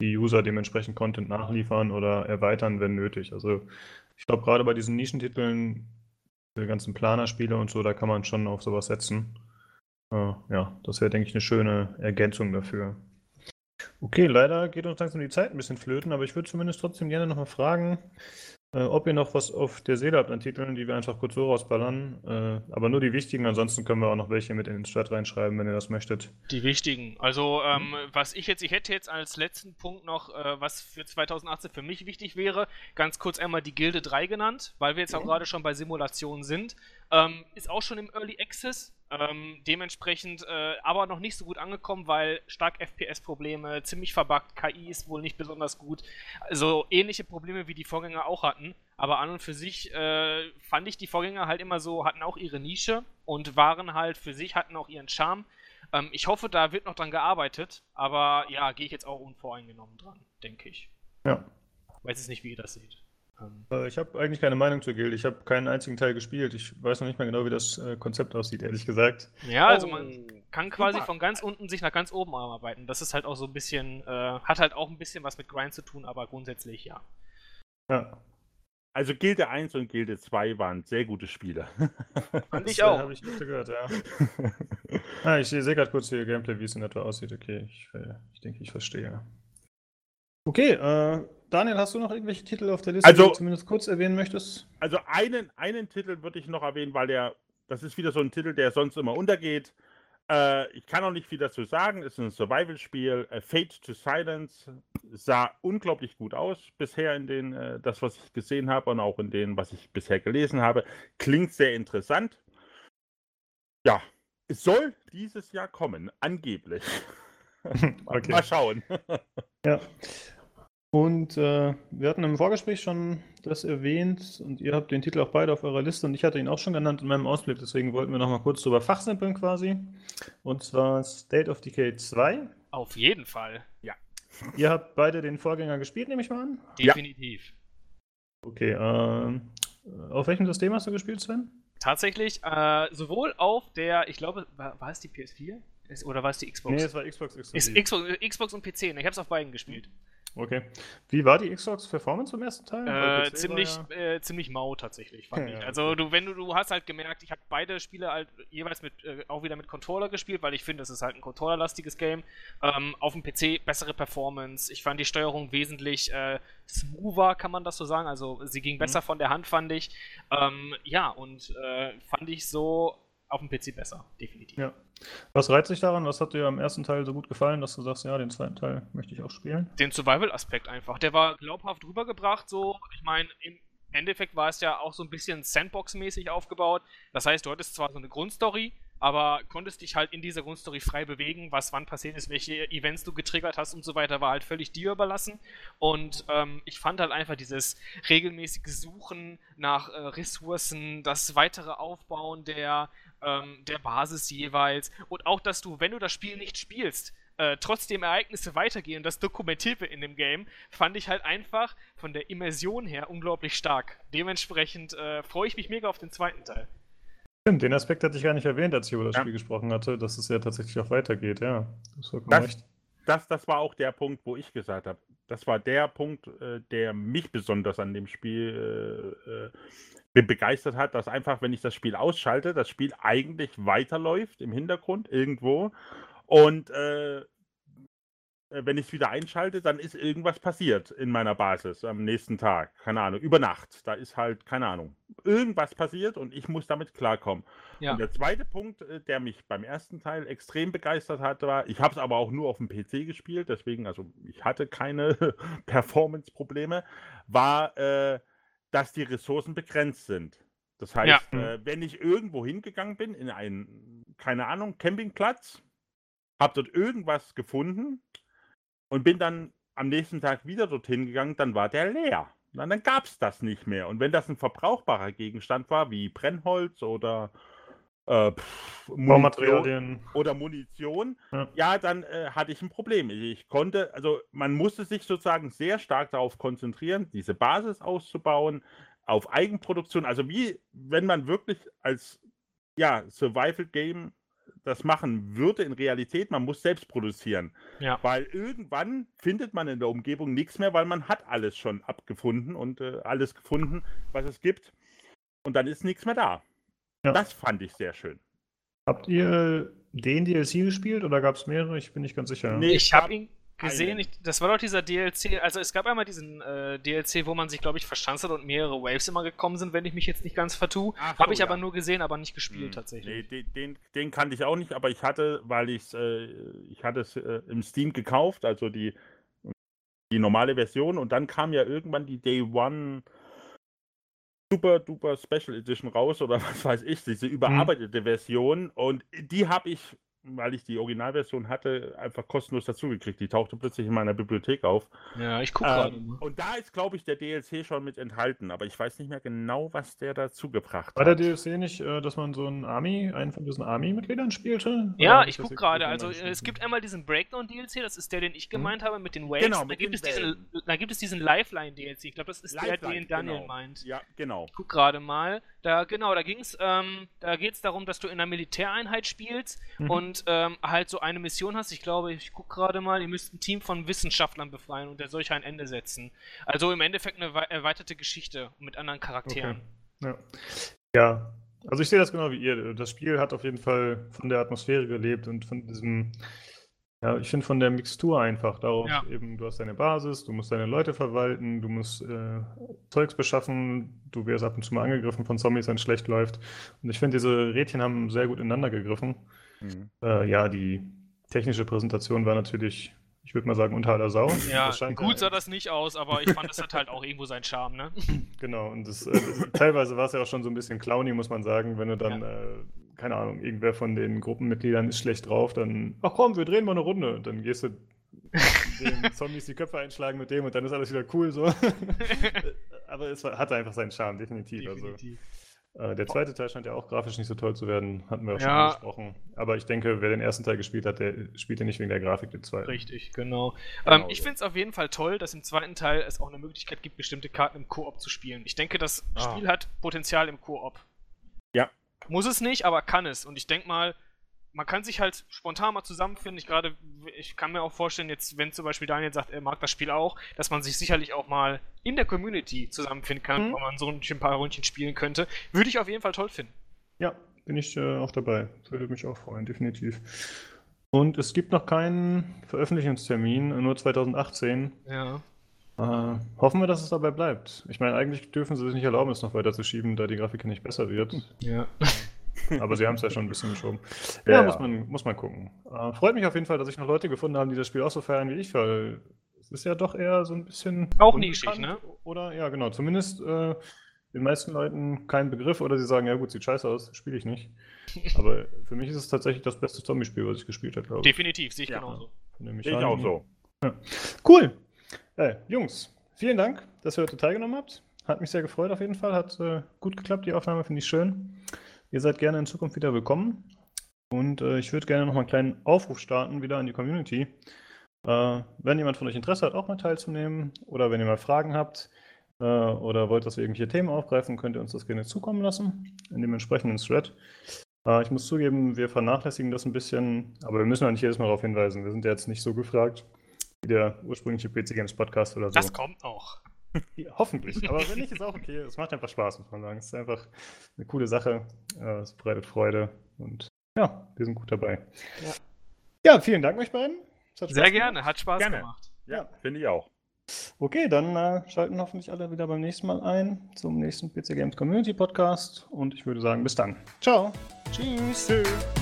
die User dementsprechend Content nachliefern oder erweitern, wenn nötig. Also ich glaube, gerade bei diesen Nischentiteln, die ganzen Planerspiele und so, da kann man schon auf sowas setzen. Äh, ja, das wäre, denke ich, eine schöne Ergänzung dafür. Okay, leider geht uns langsam die Zeit ein bisschen flöten, aber ich würde zumindest trotzdem gerne nochmal fragen, äh, ob ihr noch was auf der Seele habt an Titeln, die wir einfach kurz so rausballern. Äh, aber nur die wichtigen, ansonsten können wir auch noch welche mit in den Start reinschreiben, wenn ihr das möchtet. Die wichtigen. Also, ähm, was ich jetzt, ich hätte jetzt als letzten Punkt noch, äh, was für 2018 für mich wichtig wäre, ganz kurz einmal die Gilde 3 genannt, weil wir jetzt ja. auch gerade schon bei Simulationen sind. Ähm, ist auch schon im Early Access. Ähm, dementsprechend äh, aber noch nicht so gut angekommen, weil stark FPS-Probleme, ziemlich verbuggt, KI ist wohl nicht besonders gut. Also ähnliche Probleme wie die Vorgänger auch hatten. Aber an und für sich äh, fand ich die Vorgänger halt immer so, hatten auch ihre Nische und waren halt für sich, hatten auch ihren Charme. Ähm, ich hoffe, da wird noch dran gearbeitet, aber ja, gehe ich jetzt auch unvoreingenommen dran, denke ich. Ja. Weiß jetzt nicht, wie ihr das seht. Äh, ich habe eigentlich keine Meinung zur Guild. Ich habe keinen einzigen Teil gespielt. Ich weiß noch nicht mal genau, wie das äh, Konzept aussieht, ehrlich gesagt. Ja, also man oh. kann quasi von ganz unten sich nach ganz oben arbeiten. Das ist halt auch so ein bisschen, äh, hat halt auch ein bisschen was mit Grind zu tun, aber grundsätzlich ja. Ja. Also Gilde 1 und Gilde 2 waren sehr gute Spiele. Fand ich auch. habe ich gehört, ja. ah, ich sehe gerade kurz hier Gameplay, wie es in etwa aussieht. Okay, ich, äh, ich denke, ich verstehe. Okay, äh, Daniel, hast du noch irgendwelche Titel auf der Liste, also, die du zumindest kurz erwähnen möchtest? Also einen, einen Titel würde ich noch erwähnen, weil der, das ist wieder so ein Titel, der sonst immer untergeht. Äh, ich kann auch nicht viel dazu sagen. Es ist ein Survival-Spiel. Äh, Fate to Silence sah unglaublich gut aus bisher in den, äh, das, was ich gesehen habe und auch in dem, was ich bisher gelesen habe. Klingt sehr interessant. Ja, es soll dieses Jahr kommen, angeblich. okay. Mal schauen. ja. Und äh, wir hatten im Vorgespräch schon das erwähnt und ihr habt den Titel auch beide auf eurer Liste und ich hatte ihn auch schon genannt in meinem Ausblick, deswegen wollten wir noch mal kurz drüber fachsimpeln quasi. Und zwar State of Decay 2. Auf jeden Fall. Ja. Ihr habt beide den Vorgänger gespielt, nehme ich mal an? Definitiv. Ja. Okay, äh, auf welchem System hast du gespielt, Sven? Tatsächlich äh, sowohl auf der, ich glaube, war, war es die PS4? Oder war es die Xbox? Nee, es war Xbox. Xbox, Xbox und PC. Ne, ich habe es auf beiden gespielt. Okay. Wie war die Xbox Performance im ersten Teil? Äh, ziemlich, ja... äh, ziemlich mau tatsächlich, fand ja, ich. Also du, wenn du, du hast halt gemerkt, ich habe beide Spiele halt jeweils mit, äh, auch wieder mit Controller gespielt, weil ich finde, es ist halt ein Controller-lastiges Game. Ähm, auf dem PC bessere Performance. Ich fand die Steuerung wesentlich äh, smoother, kann man das so sagen. Also sie ging besser mhm. von der Hand, fand ich. Ähm, ja, und äh, fand ich so auf dem PC besser, definitiv. Ja. Was reizt dich daran? Was hat dir am ersten Teil so gut gefallen, dass du sagst, ja, den zweiten Teil möchte ich auch spielen? Den Survival-Aspekt einfach. Der war glaubhaft rübergebracht, so. Ich meine, im Endeffekt war es ja auch so ein bisschen Sandbox-mäßig aufgebaut. Das heißt, du hattest zwar so eine Grundstory, aber konntest dich halt in dieser Grundstory frei bewegen, was wann passiert ist, welche Events du getriggert hast und so weiter, war halt völlig dir überlassen. Und ähm, ich fand halt einfach dieses regelmäßige Suchen nach äh, Ressourcen, das weitere Aufbauen der ähm, der Basis jeweils. Und auch, dass du, wenn du das Spiel nicht spielst, äh, trotzdem Ereignisse weitergehen und das dokumentiert wird in dem Game, fand ich halt einfach von der Immersion her unglaublich stark. Dementsprechend äh, freue ich mich mega auf den zweiten Teil. Stimmt, den Aspekt hatte ich gar nicht erwähnt, als ich über das Ja. Spiel gesprochen hatte, dass es ja tatsächlich auch weitergeht, ja. Das- recht. Das, das war auch der Punkt, wo ich gesagt habe, das war der Punkt, äh, der mich besonders an dem Spiel äh, äh, be- begeistert hat, dass einfach, wenn ich das Spiel ausschalte, das Spiel eigentlich weiterläuft im Hintergrund irgendwo und äh, wenn ich es wieder einschalte, dann ist irgendwas passiert in meiner Basis am nächsten Tag. Keine Ahnung, über Nacht. Da ist halt, keine Ahnung, irgendwas passiert und ich muss damit klarkommen. Ja. Und der zweite Punkt, äh, der mich beim ersten Teil extrem begeistert hat, war, ich habe es aber auch nur auf dem PC gespielt, deswegen, also ich hatte keine Performance-Probleme, war, äh, dass die Ressourcen begrenzt sind. Das heißt, Ja. äh, wenn ich irgendwo hingegangen bin, in einen, keine Ahnung, Campingplatz, habe dort irgendwas gefunden und bin dann am nächsten Tag wieder dorthin gegangen, dann war der leer. Na, dann gab es das nicht mehr. Und wenn das ein verbrauchbarer Gegenstand war, wie Brennholz oder äh, pff, Munition, oder Munition, Ja. ja, dann äh, hatte ich ein Problem. Ich konnte, also man musste sich sozusagen sehr stark darauf konzentrieren, diese Basis auszubauen, auf Eigenproduktion. Also wie wenn man wirklich als ja, Survival Game das machen würde in Realität, man muss selbst produzieren. Ja. Weil irgendwann findet man in der Umgebung nichts mehr, weil man hat alles schon abgefunden und äh, alles gefunden, was es gibt. Und dann ist nichts mehr da. Ja. Das fand ich sehr schön. Habt ihr den DLC gespielt oder gab es mehrere? Ich bin nicht ganz sicher. Nee, ich es habe ihn gesehen, ich, das war doch dieser DLC, also es gab einmal diesen äh, DLC, wo man sich, glaube ich, verschanzt hat und mehrere Waves immer gekommen sind, wenn ich mich jetzt nicht ganz vertue. Habe ich ja. aber nur gesehen, aber nicht gespielt Hm, tatsächlich. Nee, den, den, den kannte ich auch nicht, aber ich hatte, weil ich's, äh, ich hatte es äh, im Steam gekauft, also die, die normale Version und dann kam ja irgendwann die Day One Super Duper Special Edition raus oder was weiß ich, diese überarbeitete Version und die habe ich, weil ich die Originalversion hatte, einfach kostenlos dazugekriegt. Die tauchte plötzlich in meiner Bibliothek auf. Ja, ich gucke gerade Ähm, mal. und da ist, glaube ich, der DLC schon mit enthalten, aber ich weiß nicht mehr genau, was der dazu gebracht War der hat. DLC nicht, äh, dass man so einen Army, einen von diesen Army-Mitgliedern spielte? Ja, ich gucke gerade. Also mal äh, es gibt einmal diesen Breakdown-DLC, das ist der, den ich gemeint habe, mit den Waves. Genau, da, gibt es diesen, da gibt es diesen Lifeline-DLC. Ich glaube, das ist der, Lifeline, den Daniel genau. meint. Ja, genau. Ich guck gerade mal. Da, genau, da ging's, ähm, da geht's darum, dass du in einer Militäreinheit spielst Mhm. und ähm, halt so eine Mission hast. Ich glaube, ich guck gerade mal, ihr müsst ein Team von Wissenschaftlern befreien und der soll euch ein Ende setzen. Also im Endeffekt eine wei- erweiterte Geschichte mit anderen Charakteren. Okay. Ja. ja, also ich sehe das genau wie ihr. Das Spiel hat auf jeden Fall von der Atmosphäre gelebt und von diesem, ja, ich finde von der Mixtur einfach. Darauf Ja. eben, du hast deine Basis, du musst deine Leute verwalten, du musst äh, Zeugs beschaffen, du wirst ab und zu mal angegriffen von Zombies, wenn es schlecht läuft. Und ich finde, diese Rädchen haben sehr gut ineinander gegriffen. Mhm. Äh, ja, die technische Präsentation war natürlich, ich würde mal sagen, unter aller Sau. Ja, gut ja- sah das nicht aus, aber ich fand, das hat halt auch irgendwo seinen Charme, ne? Genau, und das, äh, teilweise war es ja auch schon so ein bisschen clowny, muss man sagen, wenn du dann, äh, keine Ahnung, irgendwer von den Gruppenmitgliedern ist schlecht drauf, dann, ach komm, wir drehen mal eine Runde. Und dann gehst du den Zombies die Köpfe einschlagen mit dem und dann ist alles wieder cool so. Aber es war, hatte einfach seinen Charme, definitiv. Definitiv. Also, äh, der zweite Teil scheint ja auch grafisch nicht so toll zu werden, hatten wir auch Ja. schon besprochen. Aber ich denke, wer den ersten Teil gespielt hat, der spielt ja nicht wegen der Grafik den zweiten. Richtig, genau. Genau ähm, ich so. finde es auf jeden Fall toll, dass im zweiten Teil es auch eine Möglichkeit gibt, bestimmte Karten im Koop zu spielen. Ich denke, das Ah. Spiel hat Potenzial im Koop. Ja. Muss es nicht, aber kann es. Und ich denke mal, man kann sich halt spontan mal zusammenfinden. Ich gerade, ich kann mir auch vorstellen, jetzt, wenn zum Beispiel Daniel sagt, er mag das Spiel auch, dass man sich sicherlich auch mal in der Community zusammenfinden kann, Mhm. wo man so ein paar Rundchen spielen könnte. Würde ich auf jeden Fall toll finden. Ja, bin ich äh, auch dabei. Würde mich auch freuen, definitiv. Und es gibt noch keinen Veröffentlichungstermin, nur 2018. Ja. Äh, hoffen wir, dass es dabei bleibt. Ich meine, eigentlich dürfen sie sich nicht erlauben, es noch weiter zu schieben, da die Grafik nicht besser wird. Ja. Aber sie haben es ja schon ein bisschen geschoben. Ja, Ja, ja. muss man, muss man gucken. Äh, freut mich auf jeden Fall, dass sich noch Leute gefunden haben, die das Spiel auch so feiern wie ich, weil es ist ja doch eher so ein bisschen. Auch nischig, ne? Oder, ja, genau. Zumindest äh, den meisten Leuten kein Begriff oder sie sagen, ja gut, sieht scheiße aus, spiele ich nicht. Aber für mich ist es tatsächlich das beste Zombie-Spiel, was ich gespielt habe, glaube ich. Definitiv, sehe ich Ja. genauso. Sehe ich auch so. Cool. Äh, Jungs, vielen Dank, dass ihr heute teilgenommen habt. Hat mich sehr gefreut auf jeden Fall. Hat äh, gut geklappt, die Aufnahme, finde ich schön. Ihr seid gerne in Zukunft wieder willkommen. Und äh, ich würde gerne noch mal einen kleinen Aufruf starten, wieder an die Community. Äh, wenn jemand von euch Interesse hat, auch mal teilzunehmen, oder wenn ihr mal Fragen habt, äh, oder wollt, dass wir irgendwelche Themen aufgreifen, könnt ihr uns das gerne zukommen lassen, in dem entsprechenden Thread. Äh, ich muss zugeben, wir vernachlässigen das ein bisschen, aber wir müssen auch nicht jedes Mal darauf hinweisen. Wir sind ja jetzt nicht so gefragt wie der ursprüngliche PC Games Podcast oder so. Das kommt noch. Ja, hoffentlich, aber wenn nicht, ist auch okay. Es macht einfach Spaß, muss man sagen. Es ist einfach eine coole Sache. Äh, es bereitet Freude und ja, wir sind gut dabei. Ja. Ja, vielen Dank euch beiden. Sehr gemacht. gerne, hat Spaß Gerne. gemacht. Ja, finde ich auch. Okay, dann äh, schalten hoffentlich alle wieder beim nächsten Mal ein zum nächsten PC Games Community Podcast und ich würde sagen, bis dann. Ciao. Tschüss. Tschüss.